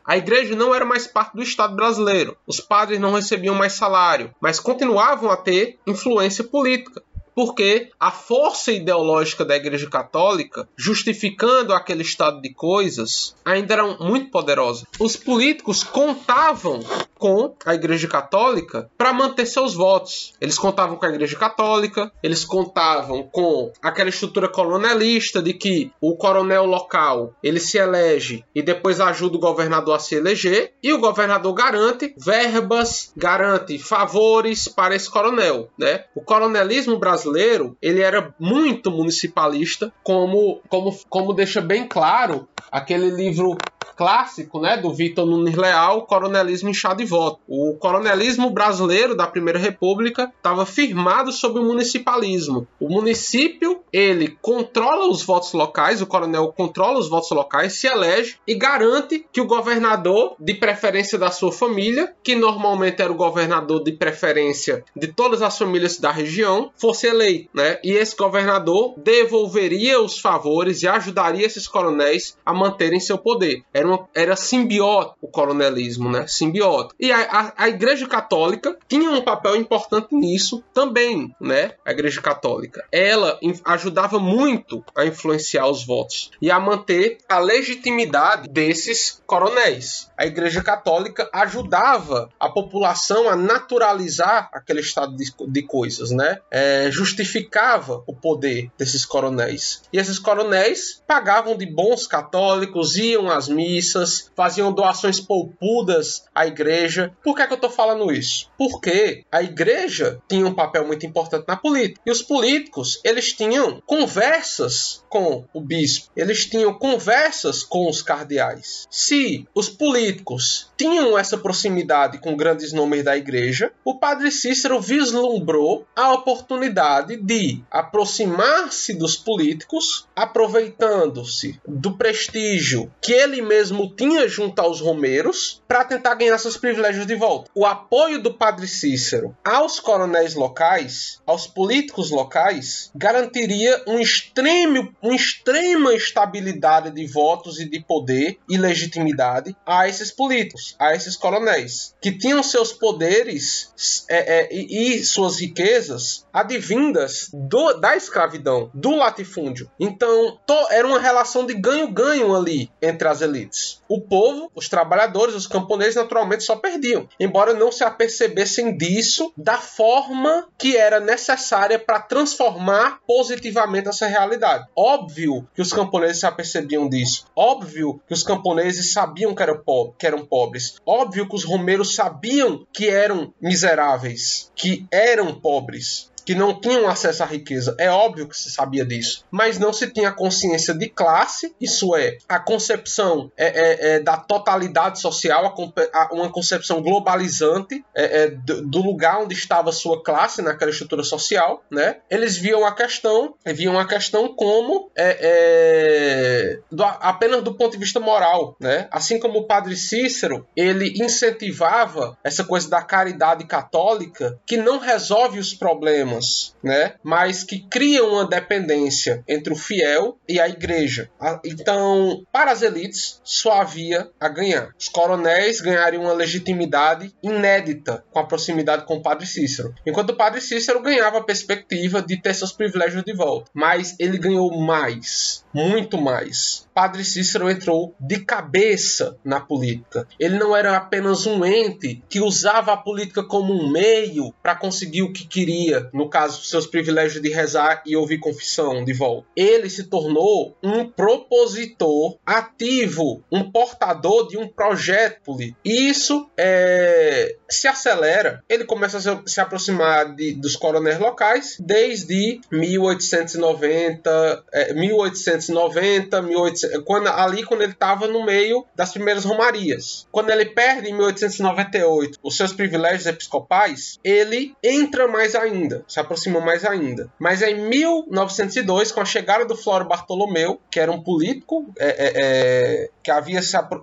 A igreja não era mais parte do Estado brasileiro. Os padres não recebiam mais salário, mas continuavam a ter influência política porque a força ideológica da Igreja Católica, justificando aquele estado de coisas, ainda era muito poderosa. Os políticos contavam com a Igreja Católica para manter seus votos. Eles contavam com a Igreja Católica, eles contavam com aquela estrutura colonialista de que o coronel local ele se elege e depois ajuda o governador a se eleger, e o governador garante verbas, garante favores para esse coronel, né? O coronelismo brasileiro ele era muito municipalista, como, como, como deixa bem claro aquele livro clássico, né, do Vitor Nunes Leal, Coronelismo Inchado e Voto. O coronelismo brasileiro da Primeira República estava firmado sobre o municipalismo. O município, ele controla os votos locais, o coronel controla os votos locais, se elege e garante que o governador, de preferência da sua família, que normalmente era o governador de preferência de todas as famílias da região, fosse eleito, né? E esse governador devolveria os favores e ajudaria esses coronéis a manterem seu poder. Era uma, era simbiótico o coronelismo, né? Simbiótico. E a, a, a, Igreja Católica tinha um papel importante nisso também, né? A Igreja Católica. Ela ajudava muito a influenciar os votos e a manter a legitimidade desses coronéis. A Igreja Católica ajudava a população a naturalizar aquele estado de, de coisas, né? É, justificava o poder desses coronéis. E esses coronéis pagavam de bons católicos, iam às missas missas, faziam doações poupudas à igreja. Por que, é que eu estou falando isso? Porque a igreja tinha um papel muito importante na política. E os políticos, eles tinham conversas com o bispo, eles tinham conversas com os cardeais. Se os políticos tinham essa proximidade com grandes nomes da igreja, o padre Cícero vislumbrou a oportunidade de aproximar-se dos políticos, aproveitando-se do prestígio que ele mesmo tinha junto aos romeiros para tentar ganhar seus privilégios de volta. O apoio do padre Cícero aos coronéis locais, aos políticos locais, garantiria um extremo, uma extrema estabilidade de votos e de poder e legitimidade a esses políticos, a esses coronéis, que tinham seus poderes é, é, e, e, suas riquezas advindas do, da escravidão, do latifúndio. Então, to, era uma relação de ganho-ganho ali entre as elites. O povo, os trabalhadores, os camponeses, naturalmente só perdiam, embora não se apercebessem disso da forma que era necessária para transformar positivamente essa realidade. Óbvio que os camponeses se apercebiam disso. Óbvio que os camponeses sabiam que eram, po que eram pobres. Óbvio que os romeiros sabiam que eram miseráveis, que eram pobres que não tinham acesso à riqueza. É óbvio que se sabia disso, mas não se tinha consciência de classe, isso é, a concepção é, é, é da totalidade social, a, uma concepção globalizante é, é, do, do, lugar onde estava sua classe naquela estrutura social, né? Eles viam a questão, viam a questão como é, do, apenas do ponto de vista moral, né? Assim como o padre Cícero, ele incentivava essa coisa da caridade católica que não resolve os problemas cristãs, né? Mas que criam uma dependência entre o fiel e a igreja. Então, para as elites, só havia a ganhar. Os coronéis ganhariam uma legitimidade inédita com a proximidade com o padre Cícero. Enquanto o padre Cícero ganhava a perspectiva de ter seus privilégios de volta. Mas ele ganhou mais, muito mais. Padre Cícero entrou de cabeça na política. Ele não era apenas um ente que usava a política como um meio para conseguir o que queria, no caso, seus privilégios de rezar e ouvir confissão de volta. Ele se tornou um propositor ativo, um portador de um projeto político. E isso é, se acelera. Ele começa a se, aproximar de, dos coronéis locais desde 1890, é, 1890, 1800, quando, ali quando ele estava no meio das primeiras romarias. Quando ele perde em 1898 os seus privilégios episcopais, ele entra mais ainda, se aproxima mais ainda. Mas em 1902, com a chegada do Floro Bartolomeu, que era um político é, é, é, que havia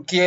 que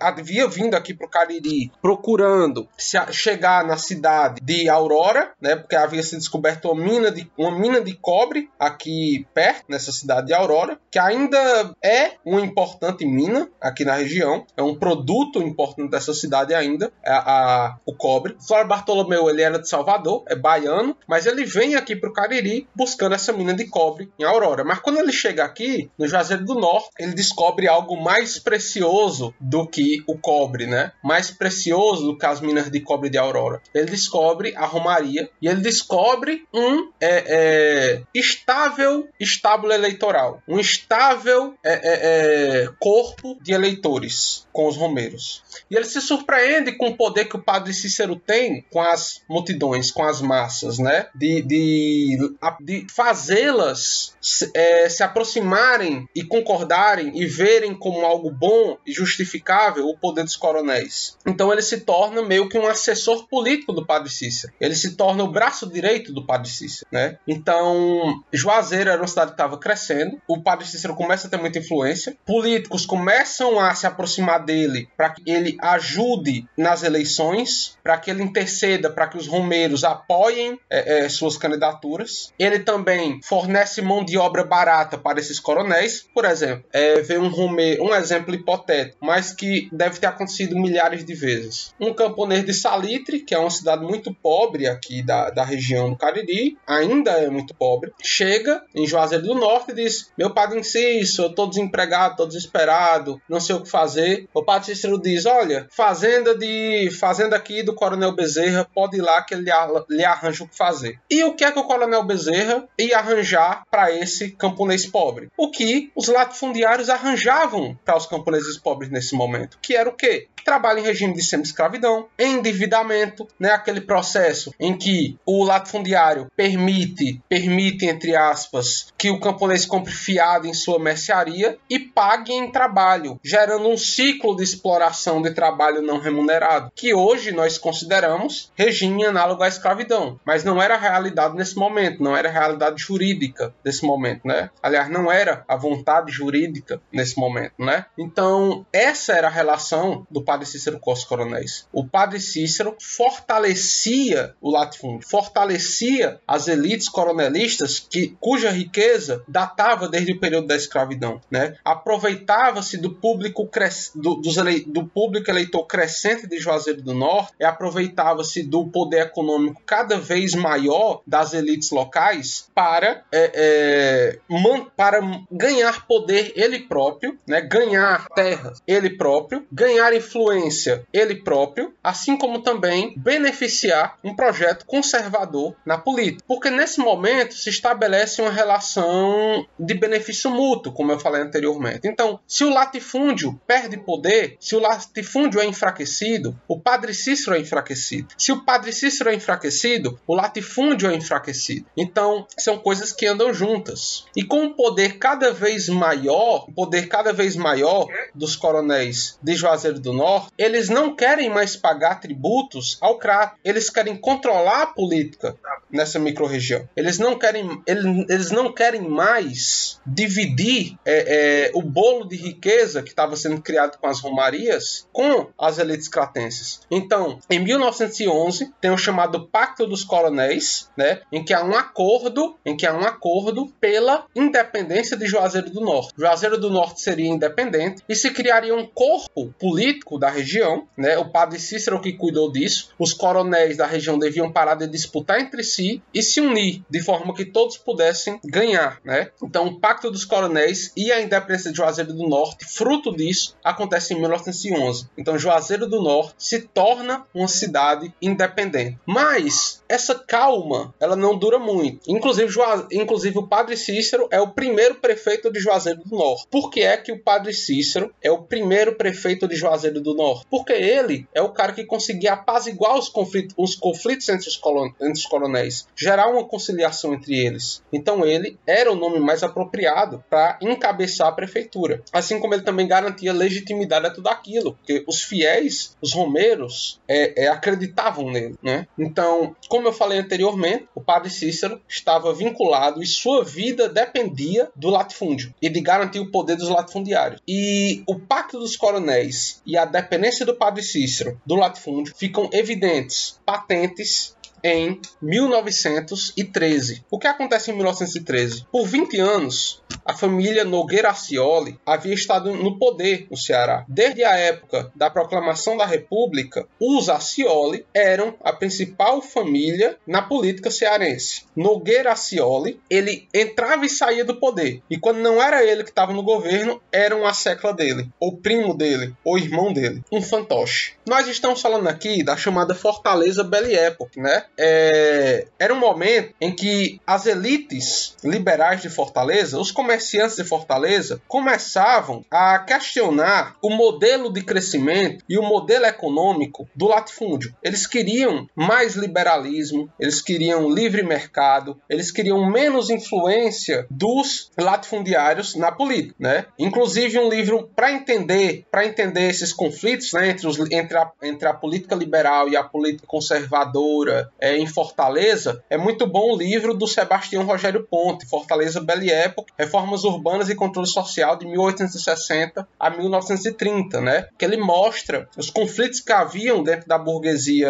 havia vindo aqui para o Cariri procurando chegar na cidade de Aurora, né, porque havia se descoberto uma mina de uma mina de cobre aqui perto nessa cidade de Aurora, que ainda é uma importante mina aqui na região, é um produto importante dessa cidade ainda, é a o cobre. Flávio Bartolomeu ele era de Salvador, é baiano, mas ele vem aqui para o Cariri buscando essa mina de cobre em Aurora. Mas quando ele chega aqui no Juazeiro do Norte, ele descobre algo mais precioso do que o cobre, né? Mais precioso do que as minas de cobre de Aurora. Ele descobre a Romaria e ele descobre um é, é, estável estábulo eleitoral, um estável é, é, é corpo de eleitores com os romeiros. E ele se surpreende com o poder que o padre Cícero tem com as multidões, com as massas, né? De, de, de fazê-las é, se aproximarem e concordarem e verem como algo bom e justificável o poder dos coronéis. Então ele se torna meio que um assessor político do padre Cícero. Ele se torna o braço direito do padre Cícero, né? Então, Juazeiro era uma cidade que estava crescendo, o padre Cícero começa a ter muita influência, políticos começam a se aproximar dele para que ele ajude nas eleições, para que ele interceda para que os romeiros apoiem é, é, suas candidaturas. Ele também fornece mão de obra barata para esses coronéis. Por exemplo, é, ver um romeiro, um exemplo hipotético, mas que deve ter acontecido milhares de vezes. Um camponês de Salitre, que é uma cidade muito pobre aqui da, da região do Cariri, ainda é muito pobre, chega em Juazeiro do Norte e diz: Meu padre Inciso, eu estou desempregado, estou desesperado, não sei o que fazer. O padre diz: Olha, fazenda de fazenda aqui do Coronel Bezerra, pode ir lá que ele lhe arranja o que fazer. E o que é que o Coronel Bezerra ia arranjar para esse camponês pobre? O que os latifundiários arranjavam para os camponeses pobres nesse momento, que era o quê? Trabalho em regime de semi-escravidão, endividamento, né, aquele processo em que o latifundiário permite, permite entre aspas, que o camponês compre fiado em sua mercearia e pague em trabalho, gerando um ciclo de exploração de trabalho não remunerado, que hoje nós consideramos regime análogo à escravidão, mas não era realidade nesse momento, não era realidade jurídica desse momento, né? Aliás, não era a vontade jurídica nesse momento, né? Então, essa era a relação do padre Cícero com os coronéis. O padre Cícero fortalecia o latifúndio, fortalecia as elites coronelistas que, cuja riqueza datava desde o período da escravidão, né? Aproveitava-se do público cres... do, dos ele... do público eleitor crescente de Juazeiro do Norte e aproveitava-se do poder econômico cada vez maior das elites locais para é, é, man... para ganhar poder ele próprio, né? Ganhar terra ele próprio, ganhar influência ele próprio, assim como também beneficiar um projeto conservador na política. Porque nesse momento se estabelece uma relação de benefício mútuo, como eu falei anteriormente. Então, se o latifúndio perde poder, se o latifúndio é enfraquecido, o padre Cícero é enfraquecido. Se o padre Cícero é enfraquecido, o latifúndio é enfraquecido. Então, são coisas que andam juntas. E com um poder cada vez maior, um poder cada vez maior dos coronéis de Juazeiro do Norte, eles não querem mais pagar tributos ao crato. Eles querem controlar a política nessa microrregião. Eles não querem, eles, eles não querem mais dividir é, é, o bolo de riqueza que estava sendo criado com as romarias com as elites cratenses. Então, em 1911 tem o chamado Pacto dos Coronéis, né, em que há um acordo, em que há um acordo pela independência de Juazeiro do Norte. Juazeiro do Norte seria independente e se criaria um corpo político da região, né? O padre Cícero que cuidou disso. Os coronéis da região deviam parar de disputar entre si e se unir de forma que todos pudessem ganhar, né? Então, o Pacto dos Coronéis e a independência de Juazeiro do Norte, fruto disso, acontece em 1911. Então, Juazeiro do Norte se torna uma cidade independente. Mas essa calma, ela não dura muito. Inclusive, inclusive o Padre Cícero é o primeiro prefeito de Juazeiro do Norte. Por que é que o Padre Cícero é o primeiro prefeito de Juazeiro do Norte? Porque ele é o cara que conseguia apaziguar os conflitos, os conflitos entre, os entre os coronéis, gerar uma conciliação entre eles. Então ele era o nome mais apropriado para encabeçar a prefeitura. Assim como ele também garantia legitimidade a tudo aquilo, porque os fiéis, os romeiros, é, é, acreditavam nele. Né? Então, como eu falei anteriormente, o padre Cícero estava vinculado e sua vida dependia do latifúndio e de garantir o poder dos latifundiários. E o pacto dos coronéis e a dependência do padre Cícero do latifúndio ficam evidentes, patentes em 1913. O que acontece em 1913? Por 20 anos, a família Nogueira Acioli havia estado no poder no Ceará. Desde a época da proclamação da República, os Acioli eram a principal família na política cearense. Nogueira Acioli, ele entrava e saía do poder. E quando não era ele que estava no governo, era uma secla dele, ou primo dele, ou irmão dele, um fantoche. Nós estamos falando aqui da chamada Fortaleza Belle Époque, né? É, era um momento em que as elites liberais de Fortaleza, os comerciantes de Fortaleza, começavam a questionar o modelo de crescimento e o modelo econômico do latifúndio. Eles queriam mais liberalismo, eles queriam livre mercado, eles queriam menos influência dos latifundiários na política, né? Inclusive um livro para entender, para entender esses conflitos, né, entre, os, entre, a, entre a política liberal e a política conservadora, é, em Fortaleza, é muito bom o livro do Sebastião Rogério Ponte, Fortaleza Belle Époque, Reformas Urbanas e Controle Social, de 1860 a 1930, né? Que ele mostra os conflitos que haviam dentro da burguesia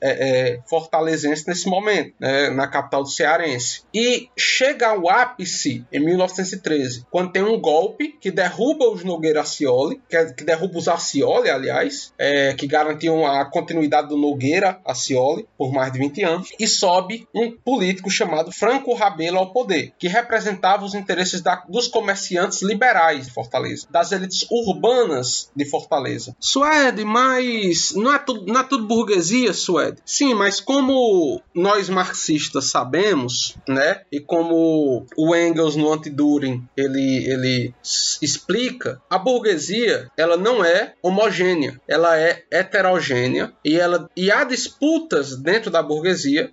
é, é, fortalezense nesse momento, né? na capital do Cearense. E chega ao ápice em 1913, quando tem um golpe que derruba os Nogueira Acioli, que, é, que derruba os Acioli, aliás, é, que garantiam a continuidade do Nogueira Acioli por mais de 20 anos, e sobe um político chamado Franco Rabelo ao poder, que representava os interesses da, dos comerciantes liberais de Fortaleza, das elites urbanas de Fortaleza. Suede, mas não é tudo, não é tudo burguesia, Suede? Sim, mas como nós marxistas sabemos, né, e como o Engels no Antiduring ele, ele explica, a burguesia ela não é homogênea, ela é heterogênea e, ela, e há disputas dentro da burguesia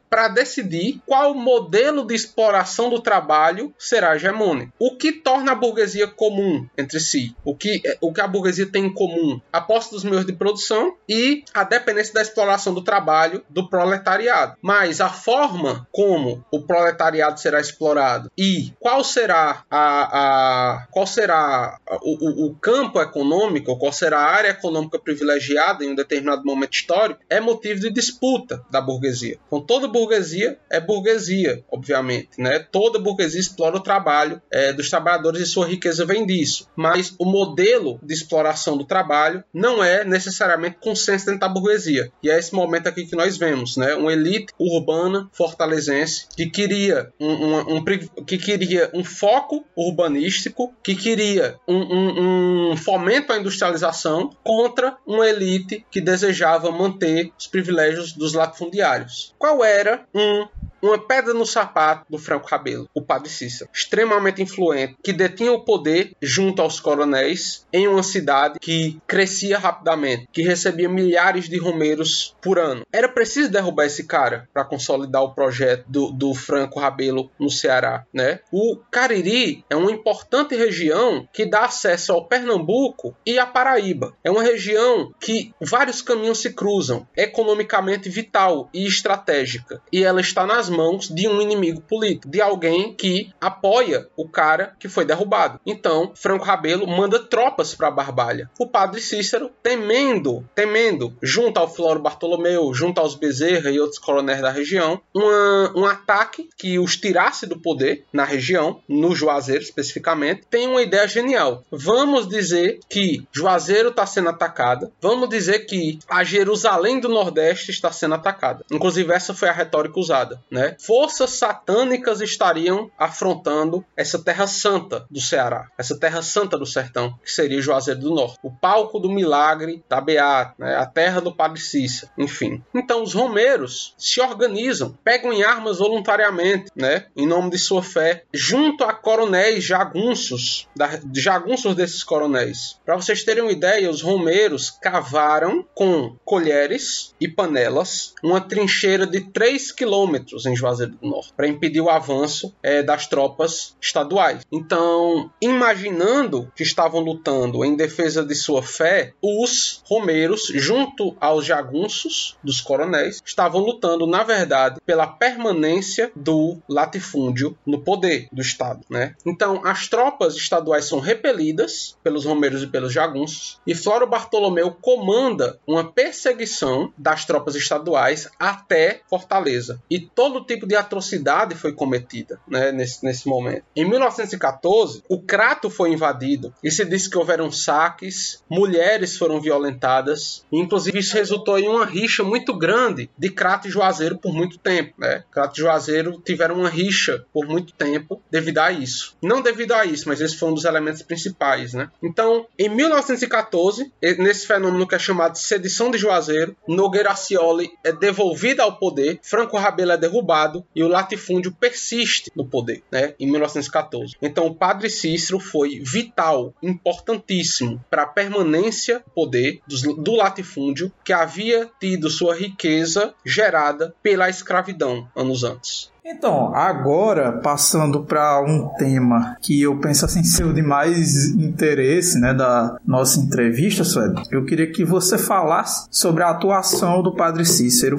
para decidir qual modelo de exploração do trabalho será hegemônico. O que torna a burguesia comum entre si? O que, o que a burguesia tem em comum? A posse dos meios de produção e a dependência da exploração do trabalho do proletariado. Mas a forma como o proletariado será explorado e qual será a, a qual será o, o campo econômico, qual será a área econômica privilegiada em um determinado momento histórico é motivo de disputa da burguesia Então toda burguesia é burguesia, obviamente, né? Toda burguesia explora o trabalho é, dos trabalhadores e sua riqueza vem disso. Mas o modelo de exploração do trabalho não é necessariamente consenso dentro da burguesia. E é esse momento aqui que nós vemos, né? Uma elite urbana fortalezense que queria um, um, um que queria um foco urbanístico, que queria um, um fomento à industrialização contra uma elite que desejava manter os privilégios dos latifundiários. Qual era um uma pedra no sapato do Franco Rabelo, o padre Cícero, extremamente influente, que detinha o poder junto aos coronéis em uma cidade que crescia rapidamente, que recebia milhares de romeiros por ano. Era preciso derrubar esse cara para consolidar o projeto do, do Franco Rabelo no Ceará, né? O Cariri é uma importante região que dá acesso ao Pernambuco e à Paraíba. É uma região que vários caminhos se cruzam, economicamente vital e estratégica, e ela está nas mãos de um inimigo político, de alguém que apoia o cara que foi derrubado. Então, Franco Rabelo manda tropas para Barbalha. O padre Cícero, temendo, temendo, junto ao Floro Bartolomeu, junto aos Bezerra e outros coronéis da região, uma, um ataque que os tirasse do poder na região, no Juazeiro especificamente, tem uma ideia genial. Vamos dizer que Juazeiro está sendo atacada, vamos dizer que a Jerusalém do Nordeste está sendo atacada. Inclusive, essa foi a retórica usada. Né? Forças satânicas estariam afrontando essa terra santa do Ceará, essa terra santa do sertão, que seria Juazeiro do Norte. O palco do milagre da Beata, né? a terra do Padre Cícero, enfim. Então, os romeiros se organizam, pegam em armas voluntariamente, né? em nome de sua fé, junto a coronéis jagunços, da, jagunços desses coronéis. Para vocês terem uma ideia, os romeiros cavaram com colheres e panelas uma trincheira de 3 quilômetros em Juazeiro do Norte para impedir o avanço é, das tropas estaduais. Então, imaginando que estavam lutando em defesa de sua fé, os romeiros, junto aos jagunços dos coronéis, estavam lutando, na verdade, pela permanência do latifúndio no poder do Estado. Né? Então, as tropas estaduais são repelidas pelos romeiros e pelos jagunços, e Floro Bartolomeu comanda uma perseguição das tropas estaduais até Fortaleza. E todo tipo de atrocidade foi cometida né, nesse, nesse momento. Em 1914, o Crato foi invadido e se disse que houveram saques, mulheres foram violentadas, inclusive isso resultou em uma rixa muito grande de Crato e Juazeiro por muito tempo. Né? Crato e Juazeiro tiveram uma rixa por muito tempo devido a isso. Não devido a isso, mas esse foi um dos elementos principais. Né? Então, em 1914, nesse fenômeno que é chamado de sedição de Juazeiro, Nogueira Acioli é devolvido ao poder, Franco Rabelo é derrubado e o latifúndio persiste no poder, né, em 1914. Então o padre Cícero foi vital, importantíssimo para a permanência do poder do, latifúndio que havia tido sua riqueza gerada pela escravidão anos antes. Então, agora passando para um tema que eu penso assim ser o de mais interesse, né, da nossa entrevista, Suede, eu queria que você falasse sobre a atuação do Padre Cícero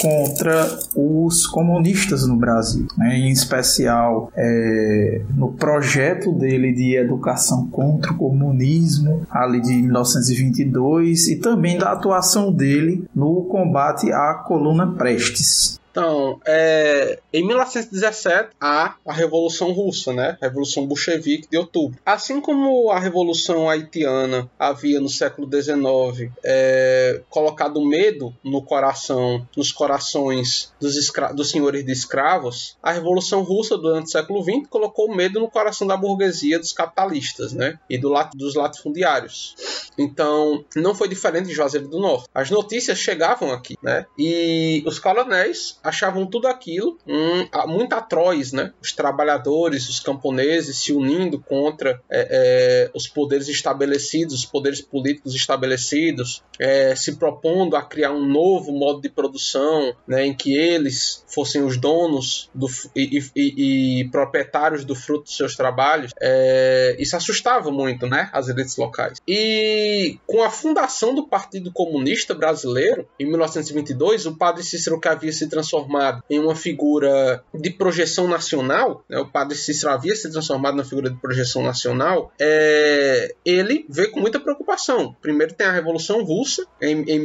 contra os comunistas no Brasil, né? em especial é, no projeto dele de educação contra o comunismo, ali de 1922, e também da atuação dele no combate à coluna Prestes. Então, é, em 1917 há a Revolução Russa, né? Revolução Bolchevique de outubro. Assim como a Revolução Haitiana havia no século XIX é, colocado medo no coração, nos corações dos, dos senhores de escravos, a Revolução Russa durante o século XX colocou medo no coração da burguesia, dos capitalistas, né? E do, dos latifundiários. Então, não foi diferente de Juazeiro do Norte. As notícias chegavam aqui, né? E os coronéis achavam tudo aquilo um, muito atroz, né? Os trabalhadores, os camponeses se unindo contra é, é, os poderes estabelecidos, os poderes políticos estabelecidos, é, se propondo a criar um novo modo de produção, né, em que eles fossem os donos do, e, e, e, proprietários do fruto dos seus trabalhos. É, isso assustava muito, né, as elites locais. E com a fundação do Partido Comunista Brasileiro em 1922, o padre Cícero que havia se transformado transformado em uma figura de projeção nacional, né, o padre Cícero havia se transformado na figura de projeção nacional, é, ele veio com muita preocupação. Primeiro tem a Revolução Russa, em, em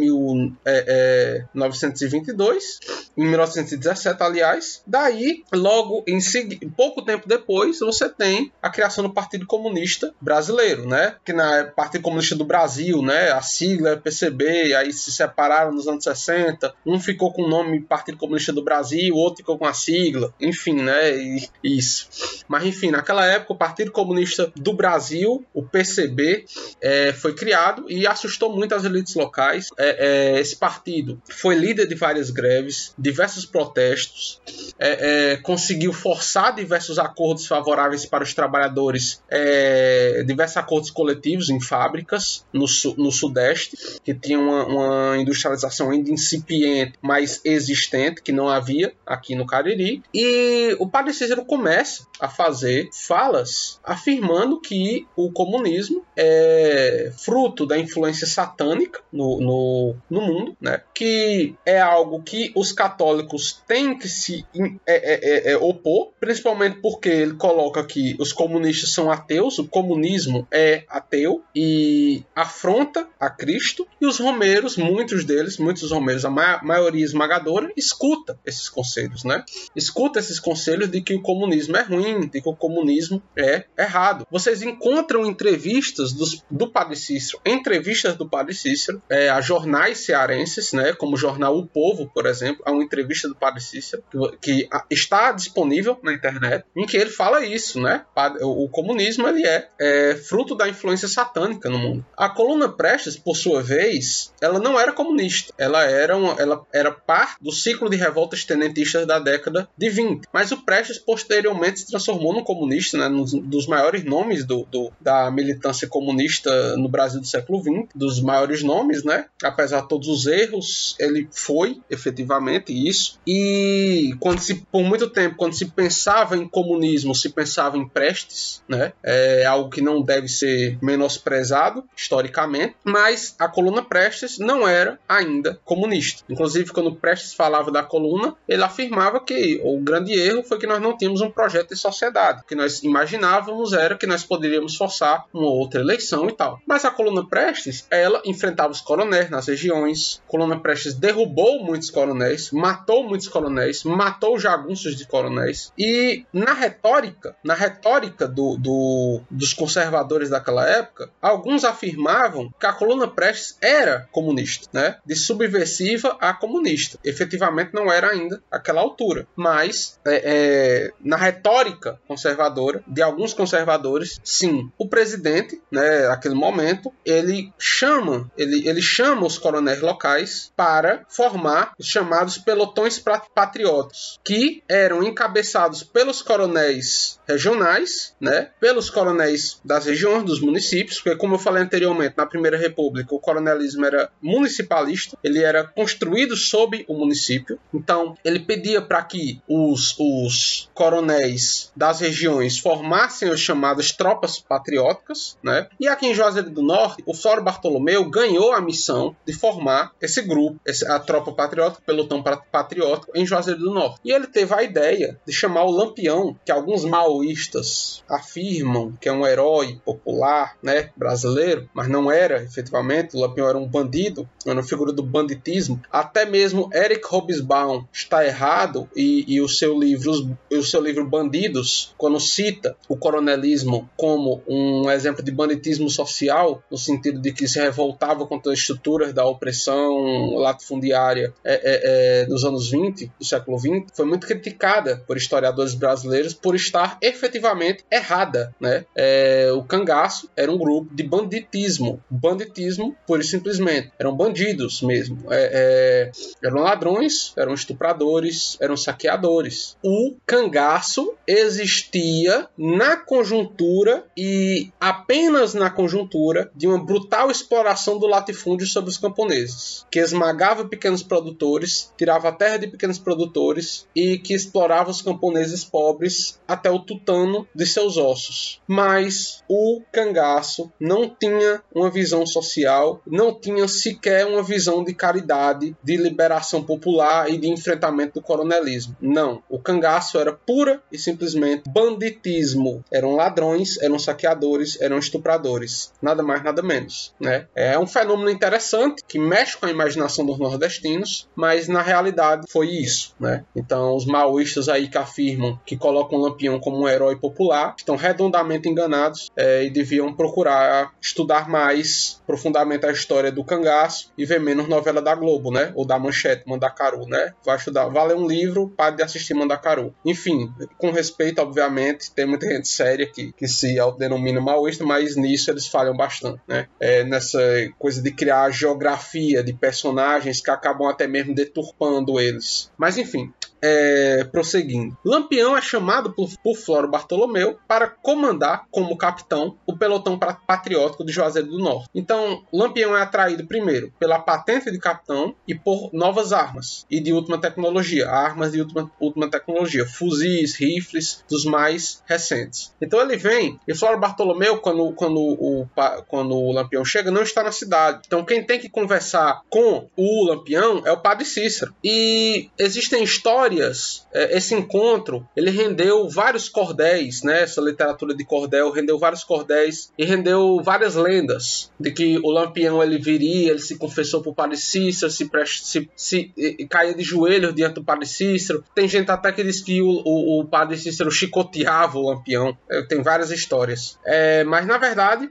1922, é, é, em 1917, aliás. Daí, logo em seguida, pouco tempo depois, você tem a criação do Partido Comunista Brasileiro, né? Que na Partido Comunista do Brasil, né? A sigla é PCB, aí se separaram nos anos 60. Um ficou com o nome Partido Comunista Comunista do Brasil, outro ficou com a sigla, enfim, né? E, isso. Mas enfim, naquela época o Partido Comunista do Brasil, o PCB, é, foi criado e assustou muito as elites locais. É, é, esse partido foi líder de várias greves, diversos protestos, é, é, conseguiu forçar diversos acordos favoráveis para os trabalhadores, é, diversos acordos coletivos em fábricas no, no Sudeste, que tinham uma, uma, industrialização ainda incipiente, mas existente, que não havia aqui no Cariri. E o padre Cícero começa a fazer falas afirmando que o comunismo é fruto da influência satânica no, no, no mundo, né? que é algo que os católicos têm que se é, é, é, é, opor, principalmente porque ele coloca que os comunistas são ateus, o comunismo é ateu e afronta a Cristo, e os romeiros, muitos deles, muitos romeiros, a ma maioria esmagadora, escuta esses conselhos, né? Escuta esses conselhos de que o comunismo é ruim, de que o comunismo é errado. Vocês encontram entrevistas dos, do Padre Cícero, entrevistas do Padre Cícero é, a jornais cearenses, né? Como o jornal O Povo, por exemplo, há uma entrevista do Padre Cícero que, que está disponível na internet, em que ele fala isso, né? O, comunismo ele é, é fruto da influência satânica no mundo. A coluna Prestes, por sua vez, ela não era comunista, ela era, uma, ela era parte do ciclo de revoltas tenentistas da década de 20. Mas o Prestes posteriormente se transformou num comunista, né, um dos maiores nomes do, do, da militância comunista no Brasil do século XX, dos maiores nomes, né? Apesar de todos os erros, ele foi efetivamente isso. E quando se, por muito tempo, quando se pensava em comunismo, se pensava em Prestes, né? É algo que não deve ser menosprezado historicamente, mas a coluna Prestes não era ainda comunista. Inclusive, quando Prestes falava da coluna, ele afirmava que o grande erro foi que nós não tínhamos um projeto de sociedade. O que nós imaginávamos era que nós poderíamos forçar uma outra eleição e tal. Mas a coluna Prestes, ela enfrentava os coronéis nas regiões. A coluna Prestes derrubou muitos coronéis, matou muitos coronéis, matou jagunços de coronéis. E na retórica, na retórica do, do, dos conservadores daquela época, alguns afirmavam que a coluna Prestes era comunista, né? De subversiva a comunista. Efetivamente não era ainda aquela altura. Mas é, é, na retórica conservadora de alguns conservadores, sim, o presidente, né, naquele momento, ele chama, ele, ele chama os coronéis locais para formar os chamados pelotões patrióticos, que eram encabeçados pelos coronéis regionais, né, pelos coronéis das regiões, dos municípios, porque como eu falei anteriormente, na Primeira República, o coronelismo era municipalista, ele era construído sob o município, então ele pedia para que os, os coronéis das regiões formassem as chamadas tropas patrióticas, né, e aqui em Juazeiro do Norte, o Flório Bartolomeu ganhou a missão de formar esse grupo, a tropa patriótica, pelotão patriótico em Juazeiro do Norte. E ele teve a ideia de chamar o Lampião, que alguns maoístas afirmam que é um herói popular, né, brasileiro, mas não era, efetivamente. O Lampião era um bandido, era uma figura do banditismo. Até mesmo Eric Hobsbawm está errado e, e o seu livro, o seu livro Bandidos, quando cita o coronelismo como um exemplo de banditismo social, no sentido de que se revoltava contra as estruturas da opressão latifundiária é, é, é, dos anos 20, do século 20, foi muito criticada por historiadores brasileiros por estar efetivamente errada. Né? É, o cangaço era um grupo de banditismo. Banditismo, pura e simplesmente. Eram bandidos mesmo. É, é, eram ladrões, eram estupradores, eram saqueadores. O cangaço existia na conjuntura e apenas na conjuntura de uma brutal exploração do latifúndio sobre os camponeses, que esmagava pequenos produtores, tirava a terra de pequenos produtores e que explorava os camponeses pobres até o tutano de seus ossos. Mas o cangaço não tinha uma visão social, não tinha sequer uma visão de caridade, de liberação popular de enfrentamento do coronelismo. Não, o cangaço era pura e simplesmente banditismo. Eram ladrões, eram saqueadores, eram estupradores, nada mais nada menos, né? É um fenômeno interessante que mexe com a imaginação dos nordestinos, mas na realidade foi isso, né? Então os maoístas aí que afirmam que colocam o Lampião como um herói popular estão redondamente enganados é, e deviam procurar estudar mais profundamente a história do cangaço e ver menos novela da Globo, né? Ou da Manchete, Mandacaru, né? Vai estudar, vai ler um livro, pare de assistir Mandacaru. Enfim, com respeito, obviamente, tem muita gente séria que, que se autodenomina maoísta, mas nisso eles falham bastante, né? É, nessa coisa de criar geografia de personagens que acabam até mesmo deturpando eles. Mas enfim, é, prosseguindo. Lampião é chamado por, por Floro Bartolomeu para comandar como capitão o pelotão patriótico de Juazeiro do Norte. Então, Lampião é atraído primeiro pela patente de capitão e por novas armas e de última tecnologia, armas de última, última tecnologia, fuzis, rifles dos mais recentes. Então ele vem e Floro Bartolomeu, quando, quando, o, quando o Lampião chega, não está na cidade. Então quem tem que conversar com o Lampião é o Padre Cícero. E existem histórias, é, esse encontro, ele rendeu vários cordéis, né? Essa literatura de cordel rendeu vários cordéis e rendeu várias lendas de que o Lampião ele viria, ele se confessou para o Padre Cícero, se, se, se, se caía de joelhos diante do Padre Cícero. Tem gente até que diz que o, o, o Padre Cícero chicoteava o Lampião. É, tem várias histórias. É, mas na verdade,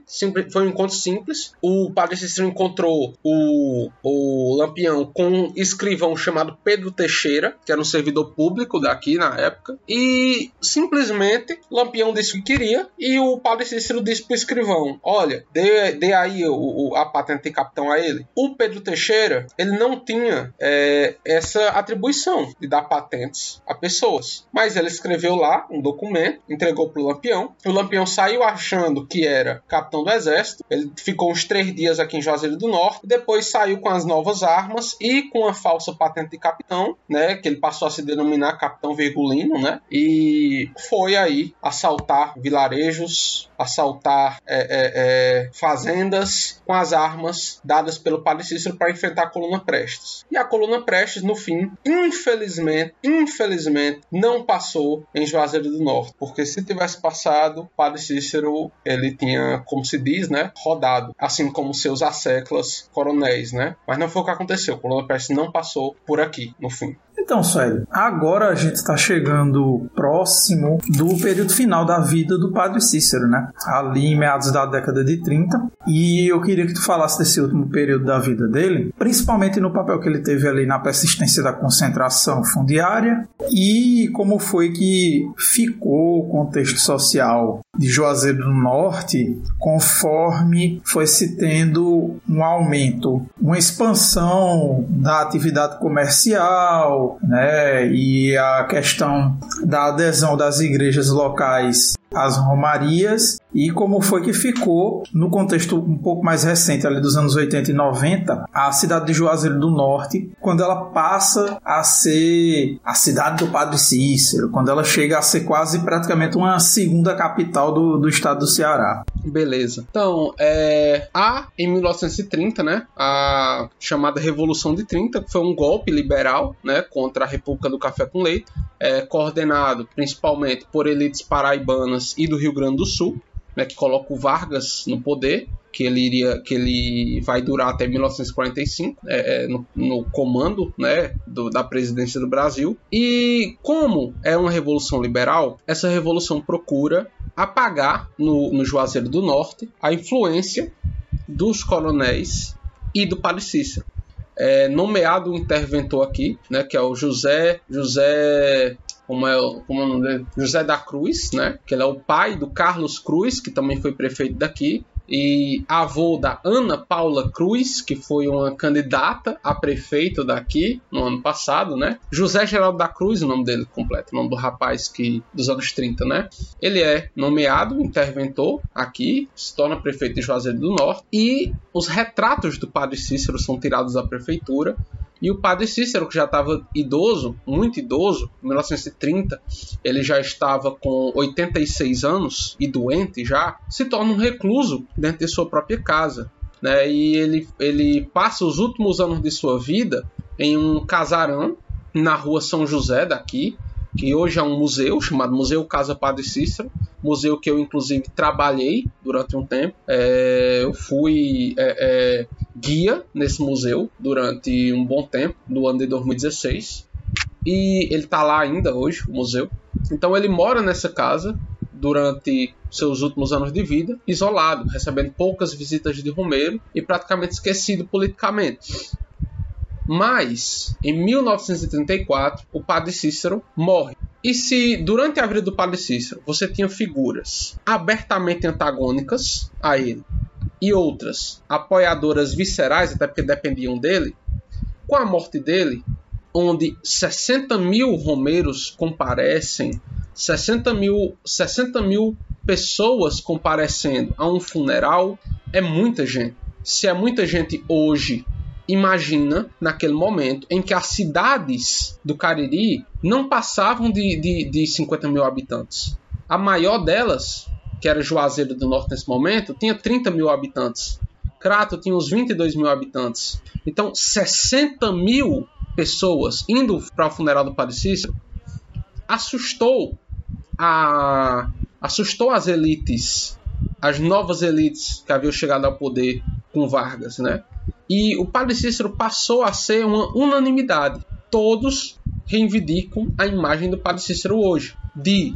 foi um encontro simples. O Padre Cícero encontrou o, o Lampião com um escrivão chamado Pedro Teixeira, que era um servidor público daqui na época, e simplesmente Lampião disse que queria, e o Padre Cícero disse para o escrivão: Olha, dê, dê aí o, o, a patente de capitão a ele. O Pedro Teixeira, ele não tinha é, essa atribuição de dar patentes a pessoas, mas ele escreveu lá um documento, entregou para o Lampião. O Lampião saiu achando que era capitão do exército, ele ficou uns três dias aqui em Juazeiro do Norte, depois saiu com as novas armas e com a falsa patente de capitão, né? Que ele passou a se denominar capitão virgulino, né? E foi aí assaltar vilarejos, assaltar é, é, é, fazendas com as armas dadas pelo Padre Cícero para enfrentar a coluna Prestes. E a coluna Prestes, no fim, infelizmente, infelizmente, não passou em Juazeiro do Norte, porque se tivesse passado, o Padre Cícero ele tinha, como se diz, né, rodado, assim como seus asseclas coronéis, né? Mas não foi o que aconteceu. A coluna Prestes não passou por aqui, no fim. Então, Sueli, agora a gente está chegando próximo do período final da vida do Padre Cícero, né? Ali em meados da década de 30. E eu queria que tu falasse desse último período da vida dele, principalmente no papel que ele teve ali na persistência da concentração fundiária e como foi que ficou o contexto social de Juazeiro do Norte conforme foi se tendo um aumento, uma expansão da atividade comercial, né? E a questão da adesão das igrejas locais às romarias e como foi que ficou no contexto um pouco mais recente, ali dos anos 80 e 90, a cidade de Juazeiro do Norte, quando ela passa a ser a cidade do Padre Cícero, quando ela chega a ser quase praticamente uma segunda capital do, do estado do Ceará. Beleza. Então, é, há em 1930, né, a chamada Revolução de 30, que foi um golpe liberal, né, contra a República do Café com Leite, é, coordenado principalmente por elites paraibanas e do Rio Grande do Sul, né, que coloca o Vargas no poder, que ele iria, que ele vai durar até 1945 é, é, no, no, comando, né, do, da presidência do Brasil. E como é uma revolução liberal, essa revolução procura apagar no, no Juazeiro do Norte a influência dos coronéis e do Padre. É, nomeado um interventor aqui, né, que é o José José como é, como é? José da Cruz, né? Que ele é o pai do Carlos Cruz, que também foi prefeito daqui e avô da Ana Paula Cruz, que foi uma candidata a prefeito daqui no ano passado, né? José Geraldo da Cruz, o nome dele completo, o nome do rapaz que dos anos 30, né? Ele é nomeado interventor aqui, se torna prefeito de Juazeiro do Norte e os retratos do Padre Cícero são tirados da prefeitura e o padre Cícero, que já estava idoso, muito idoso, em 1930, ele já estava com 86 anos e doente já, se torna um recluso dentro de sua própria casa. Né? E ele, ele passa os últimos anos de sua vida em um casarão na rua São José daqui, que hoje é um museu chamado Museu Casa Padre Cícero, museu que eu inclusive trabalhei durante um tempo. É, eu fui é, é, guia nesse museu durante um bom tempo, no ano de 2016, e ele está lá ainda hoje, o museu. Então ele mora nessa casa durante seus últimos anos de vida, isolado, recebendo poucas visitas de Romero e praticamente esquecido politicamente. Mas, em 1934, o padre Cícero morre. E se durante a vida do padre Cícero você tinha figuras abertamente antagônicas a ele e outras apoiadoras viscerais, até porque dependiam dele, com a morte dele, onde 60 mil romeiros comparecem, 60 mil, 60 mil pessoas comparecendo a um funeral é muita gente. Se é muita gente hoje, imagina naquele momento em que as cidades do Cariri não passavam de, de, de 50 mil habitantes. A maior delas, que era Juazeiro do Norte nesse momento, tinha 30 mil habitantes. Crato tinha uns 22 mil habitantes. Então, 60 mil pessoas indo para o funeral do Padre Cícero assustou a assustou as elites, as novas elites que haviam chegado ao poder com Vargas, né? E o Padre Cícero passou a ser uma unanimidade. Todos reivindicam a imagem do Padre Cícero hoje, de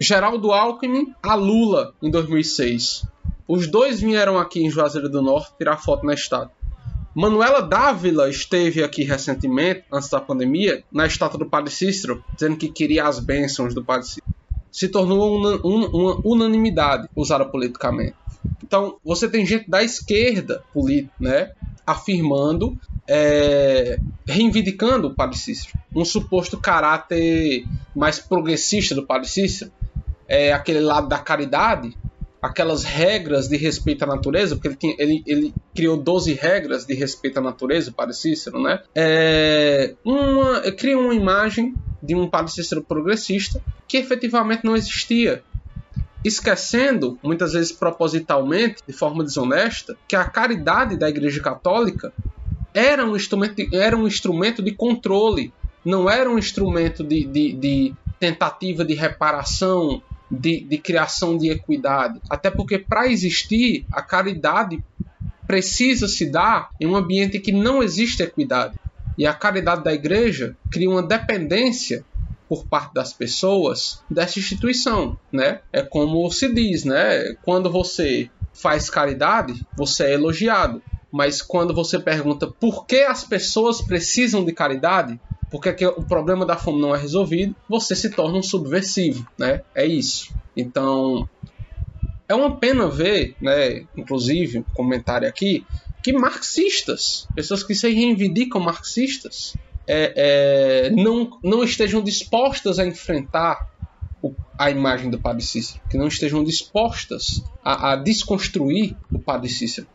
Geraldo Alckmin a Lula em 2006. Os dois vieram aqui em Juazeiro do Norte tirar foto na estátua. Manuela Dávila esteve aqui recentemente, antes da pandemia, na estátua do Padre Cícero, dizendo que queria as bênçãos do Padre Cícero. Se tornou uma, uma unanimidade usada politicamente. Então, você tem gente da esquerda política, né, afirmando, é, reivindicando o Padre Cícero. Um suposto caráter mais progressista do Padre Cícero, é, aquele lado da caridade, aquelas regras de respeito à natureza, porque ele, tinha, ele, ele criou 12 regras de respeito à natureza, o Padre Cícero, né? É, uma, cria uma imagem de um Padre Cícero progressista que efetivamente não existia. Esquecendo, muitas vezes propositalmente, de forma desonesta, que a caridade da Igreja Católica era um instrumento de, era um instrumento de controle, não era um instrumento de, de, de tentativa de reparação de, de criação de equidade. Até porque, para existir, a caridade precisa se dar em um ambiente que não existe equidade. E a caridade da igreja cria uma dependência por parte das pessoas dessa instituição, né? É como se diz, né? Quando você faz caridade, você é elogiado. Mas quando você pergunta por que as pessoas precisam de caridade, porque o problema da fome não é resolvido, você se torna um subversivo, né? É isso. Então, é uma pena ver, né, inclusive, um comentário aqui, que marxistas, pessoas que se reivindicam marxistas, é, é, não, não estejam dispostas a enfrentar o, a imagem do Padre Cícero, que não estejam dispostas a, a desconstruir o Padre Cícero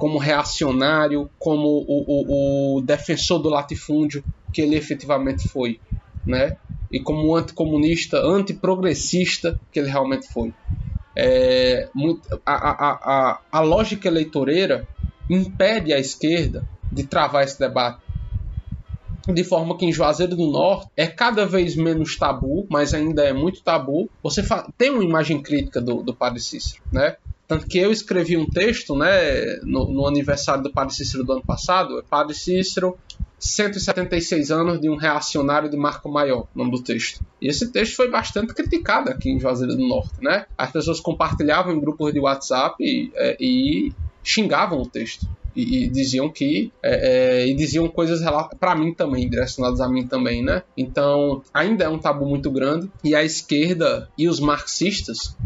como reacionário, como o, o, o defensor do latifúndio que ele efetivamente foi, né? E como anticomunista, antiprogressista que ele realmente foi. É, a, a, a, a lógica eleitoreira impede a esquerda de travar esse debate de forma que em Juazeiro do Norte é cada vez menos tabu, mas ainda é muito tabu. Você tem uma imagem crítica do, do Padre Cícero, né? Tanto que eu escrevi um texto, né, no, no aniversário do Padre Cícero do ano passado, é Padre Cícero, 176 anos de um reacionário de Marco Maior, nome do texto. E esse texto foi bastante criticado aqui em Juazeiro do Norte, né? As pessoas compartilhavam em grupos de WhatsApp e, é, e xingavam o texto. E, e, diziam que é, é, e diziam coisas para mim também direcionadas a mim também né então ainda é um tabu muito grande e a esquerda e os marxistas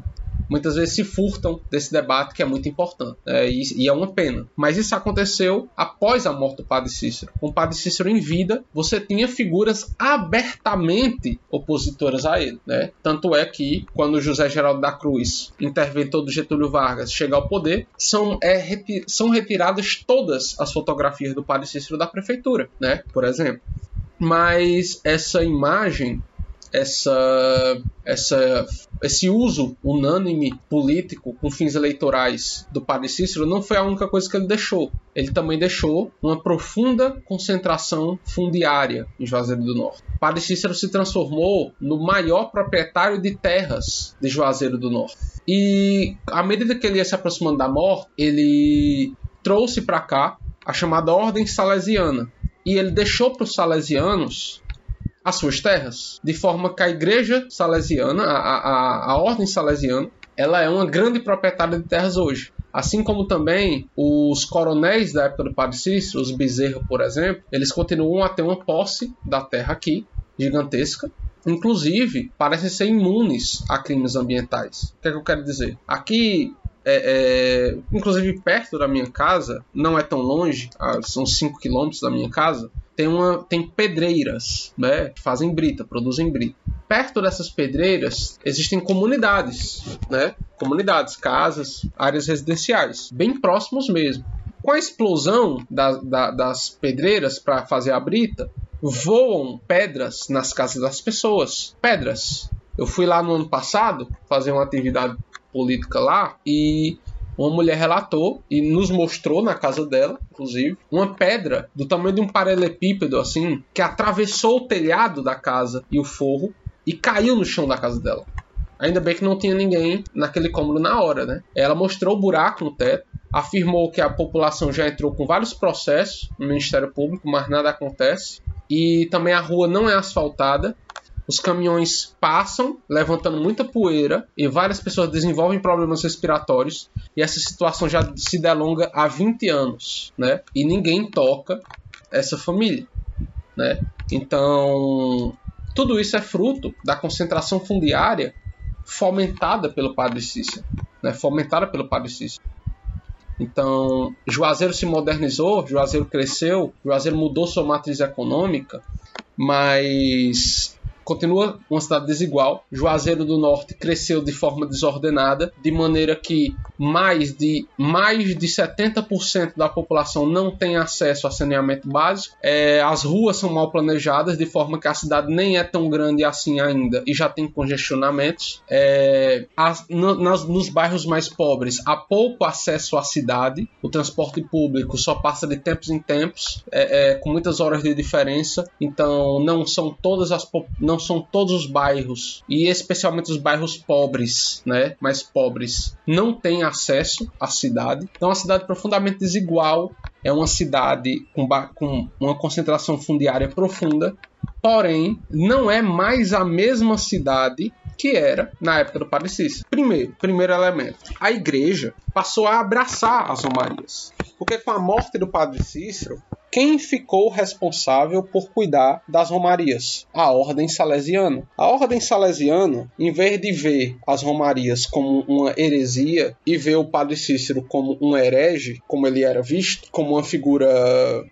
muitas vezes se furtam desse debate que é muito importante. É, e, e, é uma pena. Mas isso aconteceu após a morte do padre Cícero. Com o padre Cícero em vida, você tinha figuras abertamente opositoras a ele. Né? Tanto é que, quando José Geraldo da Cruz, interventor do Getúlio Vargas, chega ao poder, são, é, reti são retiradas todas as fotografias do padre Cícero da prefeitura, né? por exemplo. Mas essa imagem essa, essa, esse uso unânime político com fins eleitorais do padre Cícero não foi a única coisa que ele deixou. Ele também deixou uma profunda concentração fundiária em Juazeiro do Norte. O padre Cícero se transformou no maior proprietário de terras de Juazeiro do Norte. E à medida que ele ia se aproximando da morte, ele trouxe para cá a chamada Ordem Salesiana. E ele deixou para os salesianos as suas terras, de forma que a igreja salesiana, a, a, a ordem salesiana, ela é uma grande proprietária de terras hoje. Assim como também os coronéis da época do Padre Cícero, os Bezerra, por exemplo, eles continuam a ter uma posse da terra aqui, gigantesca. Inclusive, parecem ser imunes a crimes ambientais. O que, é que eu quero dizer? Aqui é, é, inclusive perto da minha casa, não é tão longe, são 5 quilômetros da minha casa, tem, uma, tem pedreiras, né? Fazem brita, produzem brita. Perto dessas pedreiras existem comunidades, né? Comunidades, casas, áreas residenciais, bem próximos mesmo. Com a explosão da, da, das pedreiras para fazer a brita, voam pedras nas casas das pessoas. Pedras. Eu fui lá no ano passado fazer uma atividade política lá e uma mulher relatou e nos mostrou na casa dela, inclusive, uma pedra do tamanho de um paralelepípedo, assim, que atravessou o telhado da casa e o forro e caiu no chão da casa dela. Ainda bem que não tinha ninguém naquele cômodo na hora, né? Ela mostrou o buraco no teto, afirmou que a população já entrou com vários processos no Ministério Público, mas nada acontece. E também a rua não é asfaltada os caminhões passam levantando muita poeira e várias pessoas desenvolvem problemas respiratórios e essa situação já se delonga há 20 anos, né? E ninguém toca essa família, né? Então, tudo isso é fruto da concentração fundiária fomentada pelo Padre Cícero, né? Fomentada pelo Padre Cícero. Então, Juazeiro se modernizou, Juazeiro cresceu, Juazeiro mudou sua matriz econômica, mas continua uma cidade desigual. Juazeiro do Norte cresceu de forma desordenada, de maneira que mais de mais de 70% da população não tem acesso a saneamento básico. É, as ruas são mal planejadas, de forma que a cidade nem é tão grande assim ainda e já tem congestionamentos. É, as, no, nas, nos bairros mais pobres há pouco acesso à cidade. O transporte público só passa de tempos em tempos, é, é com muitas horas de diferença. Então não são todas as não não são todos os bairros, e especialmente os bairros pobres, né, mais pobres, não têm acesso à cidade. Então, é uma cidade profundamente desigual, é uma cidade com, com uma concentração fundiária profunda, porém, não é mais a mesma cidade que era na época do Padre Cícero. Primeiro, primeiro elemento, a igreja passou a abraçar as romarias. Porque com a morte do Padre Cícero, quem ficou responsável por cuidar das romarias? A Ordem Salesiana. A Ordem Salesiana, em vez de ver as romarias como uma heresia e ver o Padre Cícero como um herege, como ele era visto, como uma figura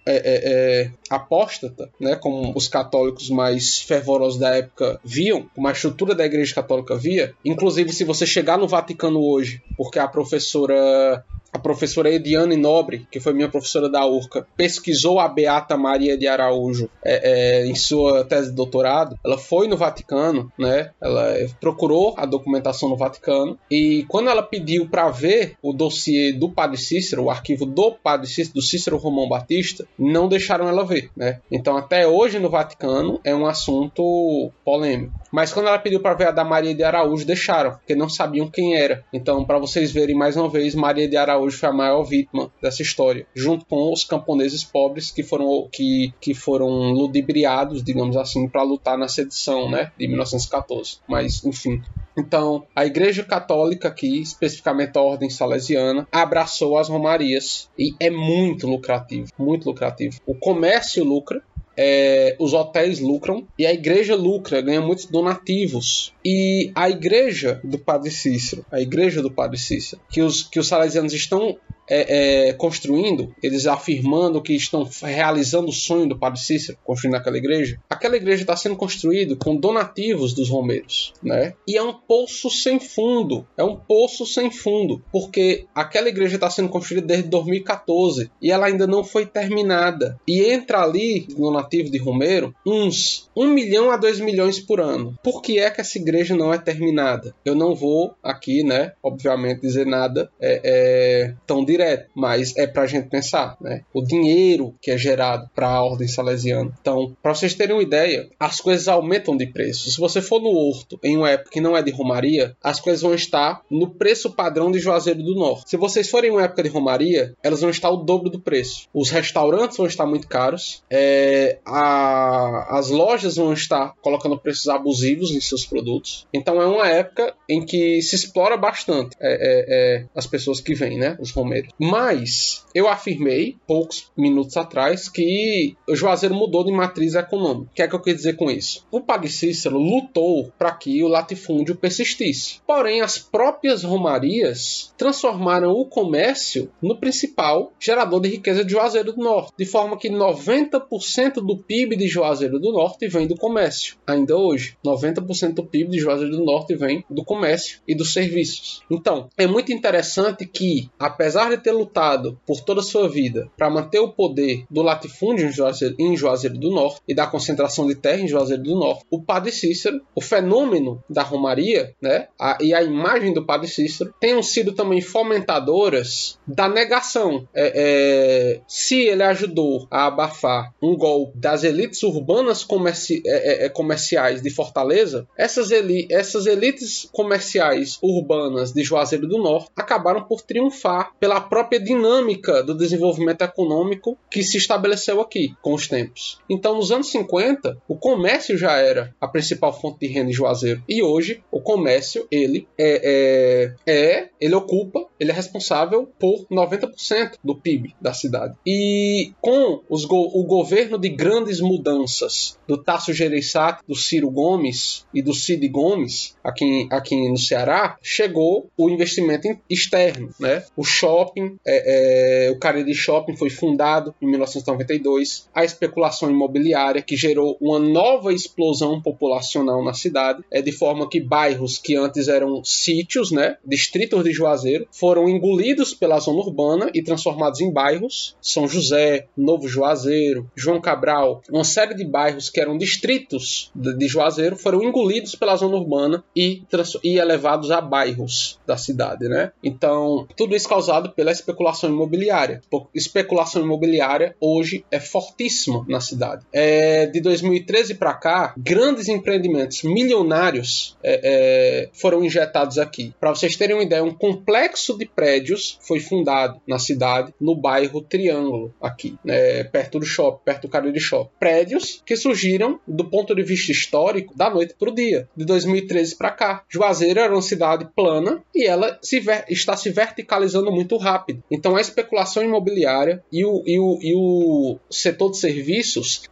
é, é, é, apóstata, né, como os católicos mais fervorosos da época viam, como a estrutura da Igreja Católica via, inclusive se você chegar no Vaticano hoje, porque a professora professora Ediane Nobre, que foi minha professora da URCA, pesquisou a Beata Maria de Araújo é, é, em sua tese de doutorado. Ela foi no Vaticano, né? Ela procurou a documentação no Vaticano e quando ela pediu para ver o dossiê do Padre Cícero, o arquivo do Padre Cícero, do Cícero Romão Batista, não deixaram ela ver, né? Então até hoje no Vaticano é um assunto polêmico. Mas quando ela pediu para ver a da Maria de Araújo, deixaram, porque não sabiam quem era. Então, para vocês verem mais uma vez, Maria de Araújo foi a maior vítima dessa história, junto com os camponeses pobres que foram que, que foram ludibriados, digamos assim, para lutar na sedição, né, de 1914. Mas, enfim, então, a Igreja Católica aqui, especificamente a Ordem Salesiana, abraçou as romarias e é muito lucrativo, muito lucrativo. O comércio lucra, é, os hotéis lucram e a igreja lucra, ganha muitos donativos. E a igreja do Padre Cícero, a igreja do Padre Cícero, que os, que os salesianos estão é, é, construindo, eles afirmando que estão realizando o sonho do Padre Cícero, construindo aquela igreja, aquela igreja está sendo construída com donativos dos romeiros, né? E é um poço sem fundo, é um poço sem fundo, porque aquela igreja está sendo construída desde 2014 e ela ainda não foi terminada. E entra ali, no nativo de Romeiro, uns 1 milhão a 2 milhões por ano. Por que é que essa igreja não é terminada? Eu não vou aqui, né, obviamente, dizer nada é, é, tão direto mas é para a gente pensar, né? O dinheiro que é gerado para a ordem salesiana. Então, para vocês terem uma ideia, as coisas aumentam de preço. Se você for no Horto em uma época que não é de Romaria, as coisas vão estar no preço padrão de Juazeiro do Norte. Se vocês forem em uma época de Romaria, elas vão estar o dobro do preço. Os restaurantes vão estar muito caros, é, a, as lojas vão estar colocando preços abusivos em seus produtos. Então, é uma época em que se explora bastante é, é, é as pessoas que vêm, né? Os romeiros. Mas eu afirmei, poucos minutos atrás, que o Juazeiro mudou de matriz econômica. O que é que eu quis dizer com isso? O Padre Cícero lutou para que o latifúndio persistisse. Porém, as próprias romarias transformaram o comércio no principal gerador de riqueza de Juazeiro do Norte, de forma que 90% do PIB de Juazeiro do Norte vem do comércio. Ainda hoje, 90% do PIB de Juazeiro do Norte vem do comércio e dos serviços. Então, é muito interessante que, apesar de ter lutado por toda a sua vida para manter o poder do latifúndio em Juazeiro, em Juazeiro do Norte e da concentração de terra em Juazeiro do Norte, o Padre Cícero, o fenômeno da Romaria, né, a, e a imagem do Padre Cícero tenham sido também fomentadoras da negação. É, é, se ele ajudou a abafar um golpe das elites urbanas comerci é, é, é comerciais de Fortaleza, essas, eli essas elites comerciais urbanas de Juazeiro do Norte acabaram por triunfar pela própria dinâmica do desenvolvimento econômico que se estabeleceu aqui com os tempos. Então, nos anos 50, o comércio já era a principal fonte de renda em Juazeiro e hoje o comércio ele é, é, é ele ocupa, ele é responsável por 90% do PIB da cidade. E com os go o governo de grandes mudanças do Tasso Gereissati, do Ciro Gomes e do Cid Gomes aqui, aqui no Ceará, chegou o investimento externo, né? O shopping, é, é, o Cariri Shopping foi fundado em 1992, a especulação imobiliária que gerou uma nova explosão populacional na cidade, é de forma que bairros que antes eram sítios, né, distritos de Juazeiro, foram engolidos pela zona urbana e transformados em bairros. São José, Novo Juazeiro, João Cabral, uma série de bairros que eram distritos de Juazeiro foram engolidos pela zona urbana e, e elevados a bairros da cidade, né? Então, tudo isso causado pela especulação imobiliária. Especulação imobiliária hoje é fortíssima na cidade. É, de 2013 para cá, grandes empreendimentos milionários é, é, foram injetados aqui. Para vocês terem uma ideia, um complexo de prédios foi fundado na cidade, no bairro Triângulo, aqui, né, perto do shopping, perto do Cariri Shopping. Prédios que surgiram do ponto de vista histórico da noite para o dia, de 2013 para cá. Juazeiro era uma cidade plana e ela se está se verticalizando muito rápido. Então a especulação imobiliária e o, e o, e o setor de serviços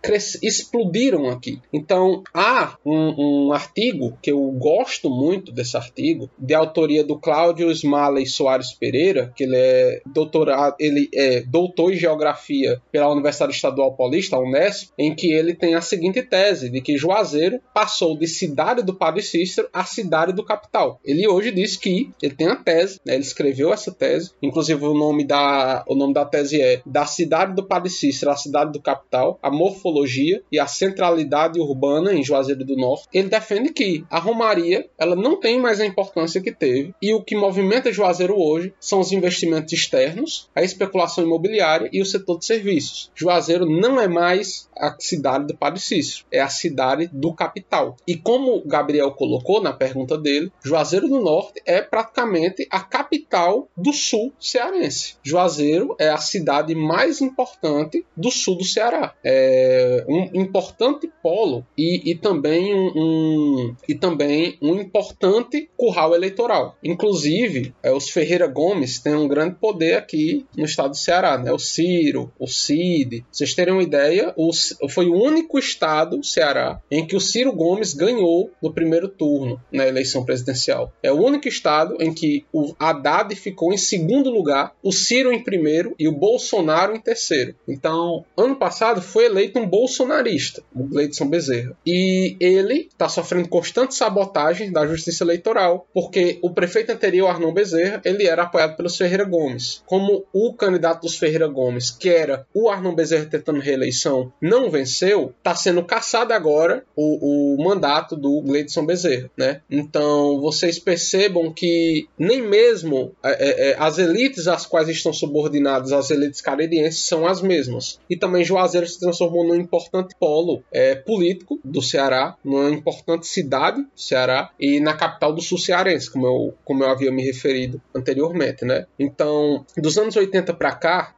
explodiram aqui. Então há um, um artigo que eu gosto muito desse artigo, de autoria do Cláudio Smalley Soares Pereira, que ele é doutorado, ele é doutor em geografia pela Universidade Estadual Paulista, a Unesp, em que ele tem a seguinte tese de que Juazeiro passou de cidade do Padre Cícero a cidade do capital. Ele hoje diz que ele tem a tese, né, ele escreveu essa tese, inclusive o nome da o nome da tese é da cidade do Cícero à cidade do capital, a morfologia e a centralidade urbana em Juazeiro do Norte. Ele defende que a Romaria ela não tem mais a importância que teve e o que movimenta Juazeiro hoje são os investimentos externos, a especulação imobiliária e o setor de serviços. Juazeiro não é mais a cidade do Cícero, é a cidade do capital. E como Gabriel colocou na pergunta dele, Juazeiro do Norte é praticamente a capital do sul cearense. Juazeiro é a cidade mais importante do sul do Ceará. É um importante polo e, e também um, um, e também um importante curral eleitoral. Inclusive, é, os Ferreira Gomes têm um grande poder aqui no estado do Ceará, né? O Ciro, o Cid. Vocês terem uma ideia, o, foi o único estado, Ceará, em que o Ciro Gomes ganhou no primeiro turno na eleição presidencial. É o único estado em que o Haddad ficou em segundo lugar, o Ciro em primeiro e o Bolsonaro em terceiro. Então, ano passado foi eleito um bolsonarista, o Gleidson Bezerra. E ele está sofrendo constante sabotagem da justiça eleitoral, porque o prefeito anterior, Arnon Bezerra, ele era apoiado pelos Ferreira Gomes. Como o candidato dos Ferreira Gomes, que era o Arnon Bezerra tentando reeleição, não venceu, está sendo caçado agora o, o mandato do Gleidson Bezerra, né? Então, vocês percebam que nem mesmo é, é, é, as elites às quais estão subordinadas as elites caririenses são as mesmas. E também Juazeiro se transformou num importante polo é, político do Ceará, numa importante cidade do Ceará e na capital do sul cearense, como eu, como eu havia me referido anteriormente, né? Então, dos anos 80 para cá,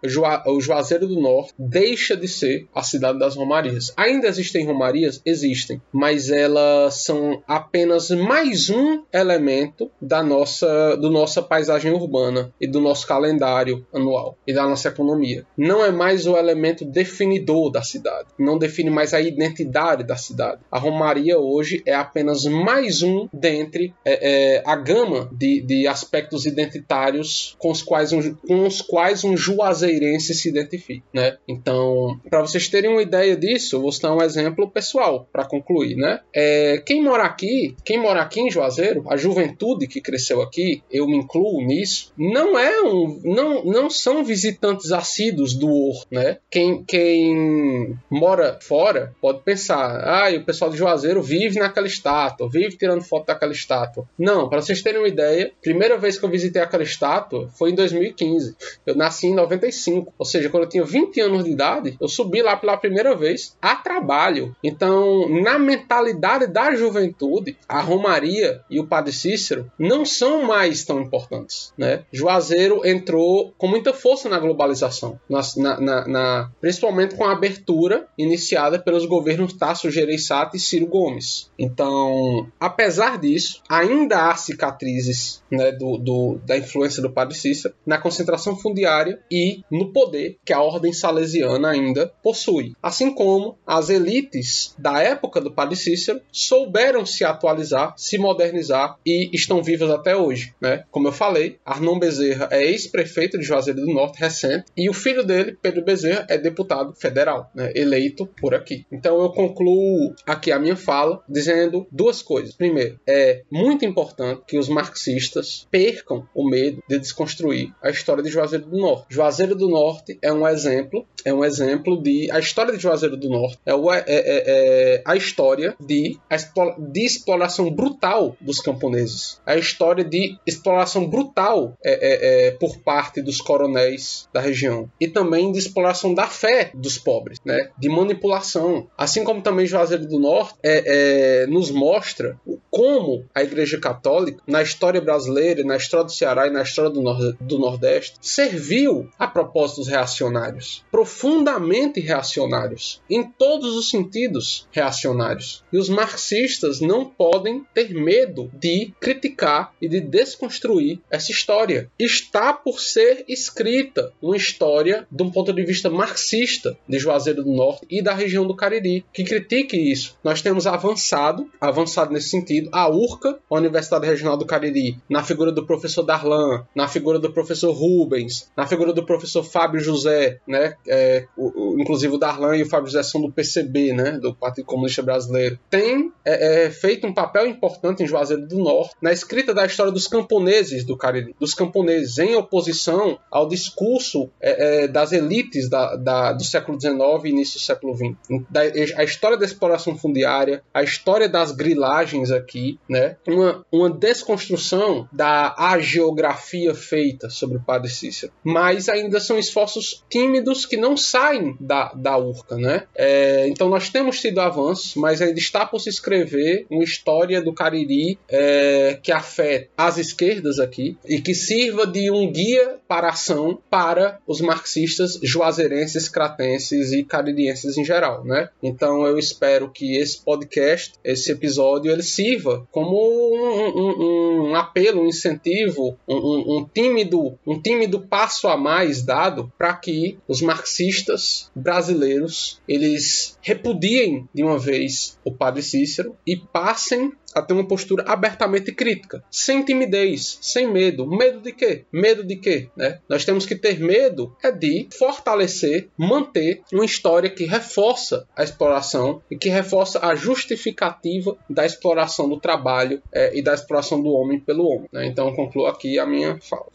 o Juazeiro do Norte deixa de ser a cidade das romarias. Ainda existem romarias? Existem, mas elas são apenas mais um elemento da nossa, do nossa paisagem urbana e do nosso calendário anual e da nossa economia. Não é mais o elemento definidor da cidade, não define mais a identidade da cidade. A romaria hoje é apenas mais um dentre é, é, a gama de, de aspectos identitários com os quais um, com os quais um juazeirense se identifica, né? Então, para vocês terem uma ideia disso, vou citar um exemplo pessoal para concluir, né? É, quem mora aqui, quem mora aqui em Juazeiro, a juventude que cresceu aqui, eu me incluo nisso, não é não, não são visitantes assíduos do Or, né? Quem, quem mora fora pode pensar, ah, o pessoal de Juazeiro vive naquela estátua, vive tirando foto daquela estátua. Não, para vocês terem uma ideia, primeira vez que eu visitei aquela estátua foi em 2015. Eu nasci em 95, ou seja, quando eu tinha 20 anos de idade, eu subi lá pela primeira vez a trabalho. Então, na mentalidade da juventude, a Romaria e o Padre Cícero não são mais tão importantes, né? Juazeiro entrou com muita força na globalização, na, na, na, principalmente com a abertura iniciada pelos governos Tasso Gereissati e Ciro Gomes. Então, apesar disso, ainda há cicatrizes né, do, do, da influência do Padre Cícero na concentração fundiária e no poder que a ordem salesiana ainda possui. Assim como as elites da época do Padre Cícero souberam se atualizar, se modernizar e estão vivas até hoje. Né? Como eu falei, Arnon Bezerra é ex-prefeito de Juazeiro do Norte recente e o filho dele, Pedro Bezerra, é deputado federal, né? eleito por aqui. Então eu concluo aqui a minha fala dizendo duas coisas. Primeiro, é muito importante que os marxistas percam o medo de desconstruir a história de Juazeiro do Norte. Juazeiro do Norte é um exemplo, é um exemplo de a história de Juazeiro do Norte é, o, é, é, é a história de, de exploração brutal dos camponeses, a história de exploração brutal é, é, é, por parte dos coronéis da região e também de exploração da fé dos pobres, né? de manipulação, assim como também Juazeiro do Norte nos mostra como a Igreja Católica na história brasileira, na história do Ceará e na história do, Nord do Nordeste serviu a propósitos reacionários, profundamente reacionários, em todos os sentidos reacionários. E os marxistas não podem ter medo de criticar e de desconstruir essa história. Está por ser escrita uma história de um ponto de vista marxista de Juazeiro do Norte e da região do Cariri, que critique isso. Nós temos avançado, avançado nesse sentido, a URCA, a Universidade Regional do Cariri, na figura do professor Darlan, na figura do professor Rubens, na figura do professor Fábio José, né? É, o, o, inclusive o Darlan e o Fábio José são do PCB, né? Do Partido Comunista Brasileiro. Tem é, é, feito um papel importante em Juazeiro do Norte na escrita da história dos camponeses do Cariri, dos camponeses em oposição ao discurso é, é das elites da, da, do século XIX e início do século XX. Da, a história da exploração fundiária, a história das grilagens aqui, né? Uma, uma desconstrução da geografia feita sobre o Padre Cícero. Mas ainda são esforços tímidos que não saem da, da URCA, né? É, então nós temos tido avanços, mas ainda está por se escrever uma história do Cariri é, que afeta as esquerdas aqui e que sirva de um guia para ação para os marxistas juazeirenses, cratenses e caririenses em geral, né? Então eu espero que esse podcast, esse episódio, ele sirva como um, um, um apelo, um incentivo, um, um, tímido, um tímido passo a mais dado para que os marxistas brasileiros eles repudiem de uma vez o padre Cícero e passem a ter uma postura abertamente crítica, sem timidez, sem medo. Medo de quê? Medo de quê? Né? Nós temos que ter medo é de fortalecer, manter uma história que reforça a exploração e que reforça a justificativa da exploração do trabalho é, e da exploração do homem pelo homem. Né? Então concluo aqui a minha fala.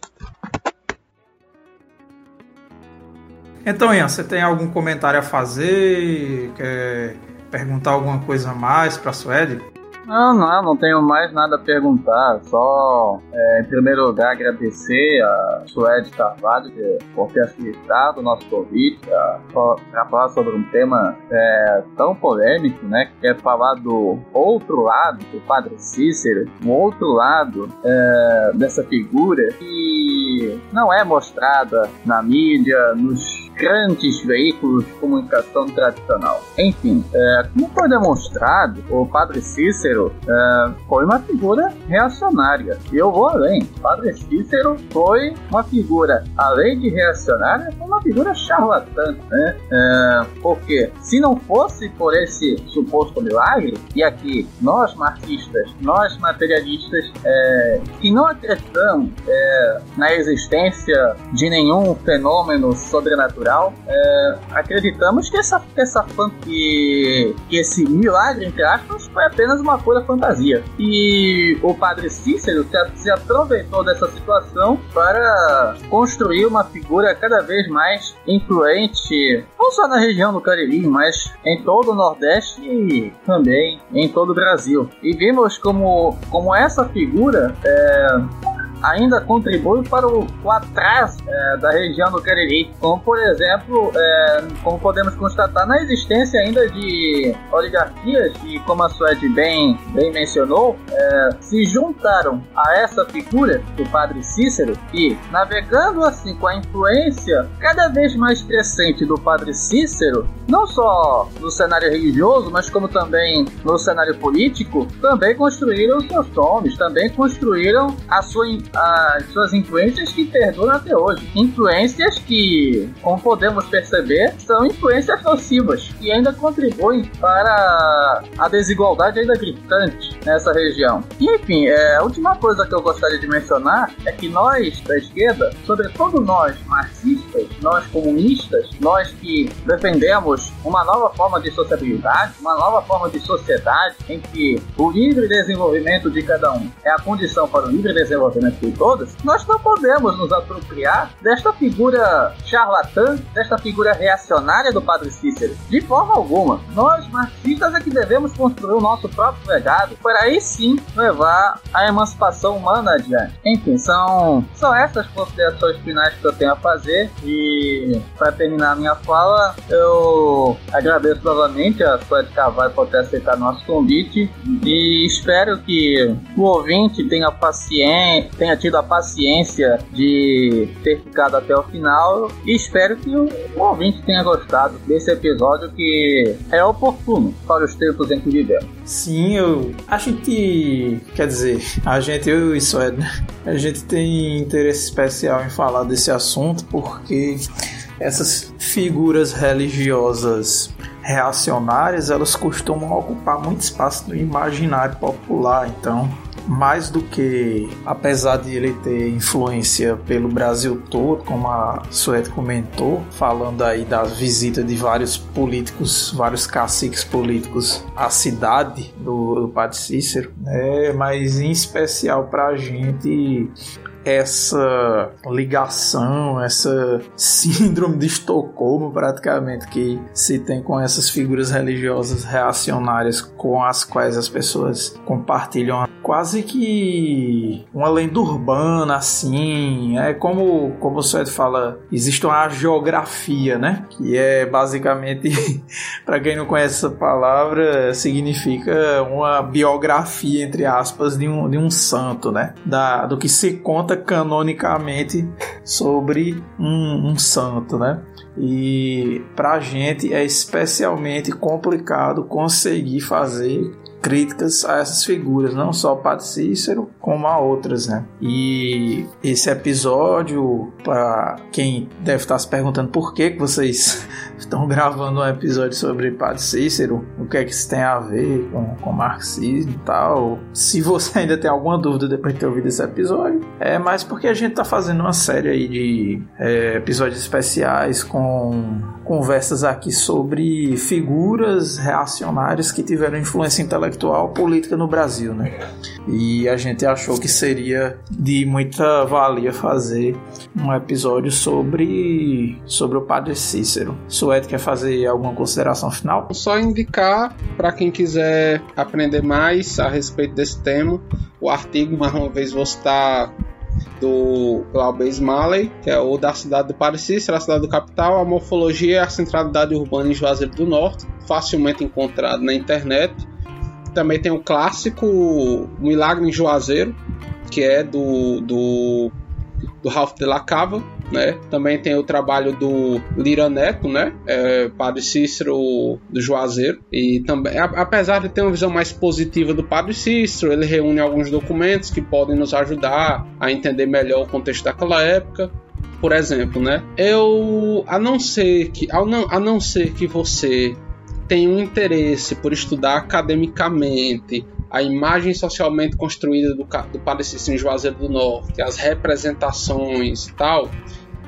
Então, Ian, você tem algum comentário a fazer? Quer perguntar alguma coisa a mais para a Suede? Não, não, não tenho mais nada a perguntar. Só, é, em primeiro lugar, agradecer a Suede Carvalho por ter aceitado o nosso convite para falar sobre um tema é, tão polêmico, né? Que é falar do outro lado do Padre Cícero, um outro lado é, dessa figura que não é mostrada na mídia, nos grandes veículos de comunicação tradicional. Enfim, é, como foi demonstrado, o padre Cícero é, foi uma figura reacionária. E eu vou além. O padre Cícero foi uma figura, além de reacionária, foi uma figura charlatã. Né? É, porque se não fosse por esse suposto milagre, e aqui nós marxistas, nós materialistas, é, que não acreditamos é, na existência de nenhum fenômeno sobrenatural é, acreditamos que, essa, essa, que, que esse milagre, entre aspas, foi apenas uma pura fantasia. E o padre Cícero se aproveitou dessa situação para construir uma figura cada vez mais influente, não só na região do Cariri, mas em todo o Nordeste e também em todo o Brasil. E vimos como, como essa figura é, ainda contribui para o, o atraso é, da região do Cariri, como por exemplo, é, como podemos constatar na existência ainda de oligarquias que, como a Suede bem, bem mencionou, é, se juntaram a essa figura do padre Cícero e, navegando assim com a influência cada vez mais crescente do padre Cícero, não só no cenário religioso, mas como também no cenário político, também construíram seus nomes, também construíram a sua as suas influências que perduram até hoje. Influências que, como podemos perceber, são influências nocivas e ainda contribuem para a desigualdade ainda gritante nessa região. E, enfim, é, a última coisa que eu gostaria de mencionar é que nós da esquerda, sobretudo nós marxistas, nós comunistas, nós que defendemos uma nova forma de sociabilidade, uma nova forma de sociedade em que o livre desenvolvimento de cada um é a condição para o livre desenvolvimento de todas, nós não podemos nos apropriar desta figura charlatã, desta figura reacionária do Padre Cícero. De forma alguma. Nós, marxistas, é que devemos construir o nosso próprio legado para aí sim levar a emancipação humana adiante. Enfim, são, são essas considerações finais que eu tenho a fazer e para terminar a minha fala, eu agradeço novamente a Suede Carvalho por ter aceitado nosso convite e espero que o ouvinte tenha paciência, tenha tido a paciência de ter ficado até o final e espero que o, ouvinte tenha gostado desse episódio que é oportuno para os tempos em que vivemos. Sim, eu a gente, quer dizer, a gente, eu e Sued, a gente tem interesse especial em falar desse assunto porque essas figuras religiosas reacionárias, elas costumam ocupar muito espaço no imaginário popular, então mais do que, apesar de ele ter influência pelo Brasil todo, como a Suete comentou, falando aí das visitas de vários políticos, vários caciques políticos à cidade do, do Padre Cícero, né? mas em especial para a gente essa ligação, essa síndrome de Estocolmo, praticamente, que se tem com essas figuras religiosas reacionárias com as quais as pessoas compartilham quase que uma lenda urbana, assim. É como, como o Suede fala, existe uma geografia, né? Que é basicamente, para quem não conhece essa palavra, significa uma biografia, entre aspas, de um, de um santo, né? Da, do que se conta canonicamente sobre um, um santo, né? E pra gente é especialmente complicado conseguir fazer críticas a essas figuras, não só o Padre Cícero, como a outras, né? E esse episódio, para quem deve estar se perguntando por que, que vocês estão gravando um episódio sobre Padre Cícero, o que é que isso tem a ver com, com marxismo e tal, se você ainda tem alguma dúvida depois de ter ouvido esse episódio, é mais porque a gente está fazendo uma série aí de é, episódios especiais com conversas aqui sobre figuras reacionárias que tiveram influência intelectual política no Brasil, né? E a gente achou que seria de muita valia fazer um episódio sobre, sobre o Padre Cícero. Suede quer fazer alguma consideração final? Só indicar para quem quiser aprender mais a respeito desse tema, o artigo, mais uma vez, vou estar do Glauber Smalley, que é o da cidade do Padre Cícero, a cidade do capital, a morfologia e a centralidade urbana em Juazeiro do Norte, facilmente encontrado na internet. Também tem o clássico Milagre em Juazeiro, que é do, do, do Ralph de la Cava, né? Também tem o trabalho do Lira Neto, né? É, Padre Cícero do Juazeiro. E também, apesar de ter uma visão mais positiva do Padre Cícero, ele reúne alguns documentos que podem nos ajudar a entender melhor o contexto daquela época. Por exemplo, né? Eu, a não ser que, a não, a não ser que você tenha um interesse por estudar academicamente a imagem socialmente construída do, do Cícero em Juazeiro do Norte, as representações e tal,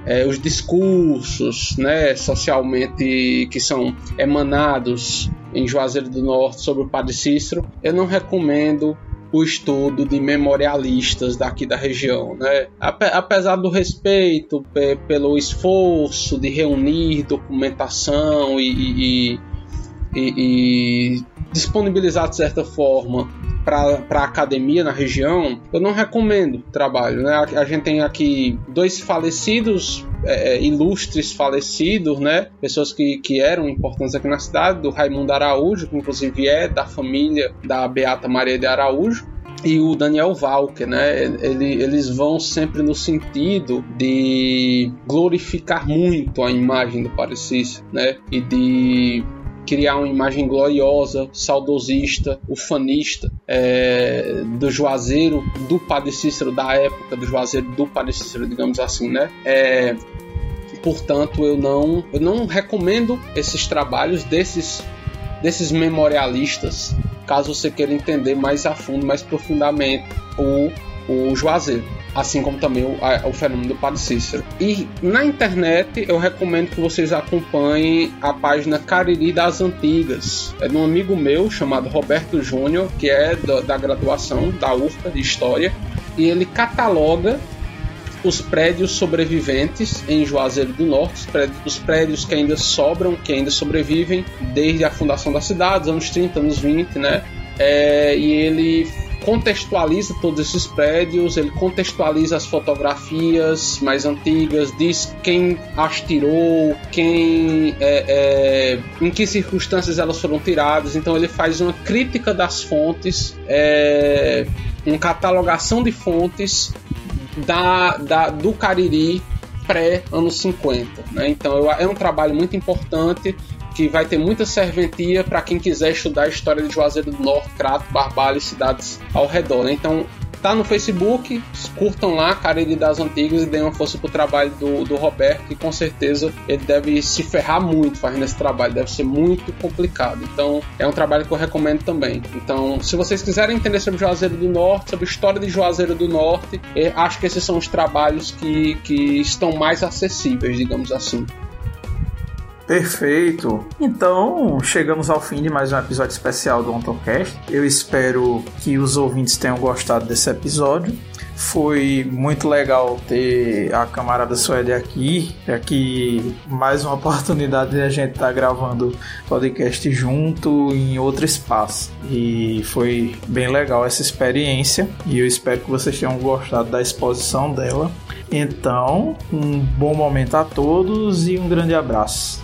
é, os discursos né, socialmente que são emanados em Juazeiro do Norte sobre o Padre Cícero, eu não recomendo o estudo de memorialistas daqui da região, né? Apesar do respeito pelo esforço de reunir documentação e, e, e, e disponibilizar de certa forma para a academia na região, eu não recomendo trabalho. Né? A, a gente tem aqui dois falecidos, é, é, ilustres falecidos, né? pessoas que, que eram importantes aqui na cidade, do Raimundo Araújo, que inclusive é da família da Beata Maria de Araújo, e o Daniel Walker, né? Ele, eles vão sempre no sentido de glorificar muito a imagem do Parecis, né? E de criar uma imagem gloriosa, saudosista, ufanista é, do Juazeiro, do Padre Cícero da época, do Juazeiro do Padre Cícero, digamos assim, né? É, portanto, eu não, eu não recomendo esses trabalhos desses, desses memorialistas, caso você queira entender mais a fundo, mais profundamente o, o Juazeiro assim como também o, a, o fenômeno do Padre Cícero. E na internet eu recomendo que vocês acompanhem a página Cariri das Antigas. É de um amigo meu chamado Roberto Júnior, que é da, da graduação da UFPA de História, e ele cataloga os prédios sobreviventes em Juazeiro do Norte, os prédios, os prédios, que ainda sobram, que ainda sobrevivem desde a fundação da cidade, anos 30, anos 20, né? É, e ele contextualiza todos esses prédios, ele contextualiza as fotografias mais antigas, diz quem as tirou, quem, é, é, em que circunstâncias elas foram tiradas. Então ele faz uma crítica das fontes, é, uma catalogação de fontes da, da do Cariri pré anos 50. Né? Então é um trabalho muito importante que vai ter muita serventia para quem quiser estudar a história de Juazeiro do Norte, Crato, Barbalho e cidades ao redor. Né? Então, tá no Facebook, curtam lá, Cariri das Antigas e deem uma força pro trabalho do, do Roberto, que com certeza ele deve se ferrar muito fazendo esse trabalho, deve ser muito complicado. Então, é um trabalho que eu recomendo também. Então, se vocês quiserem entender sobre Juazeiro do Norte, sobre a história de Juazeiro do Norte, acho que esses são os trabalhos que, que estão mais acessíveis, digamos assim. Perfeito. Então, chegamos ao fim de mais um episódio especial do OntoCast. Eu espero que os ouvintes tenham gostado desse episódio. Foi muito legal ter a camarada Suede aqui. Aqui mais uma oportunidade de a gente estar tá gravando podcast junto em outro espaço. E foi bem legal essa experiência. E eu espero que vocês tenham gostado da exposição dela. Então, um bom momento a todos e um grande abraço.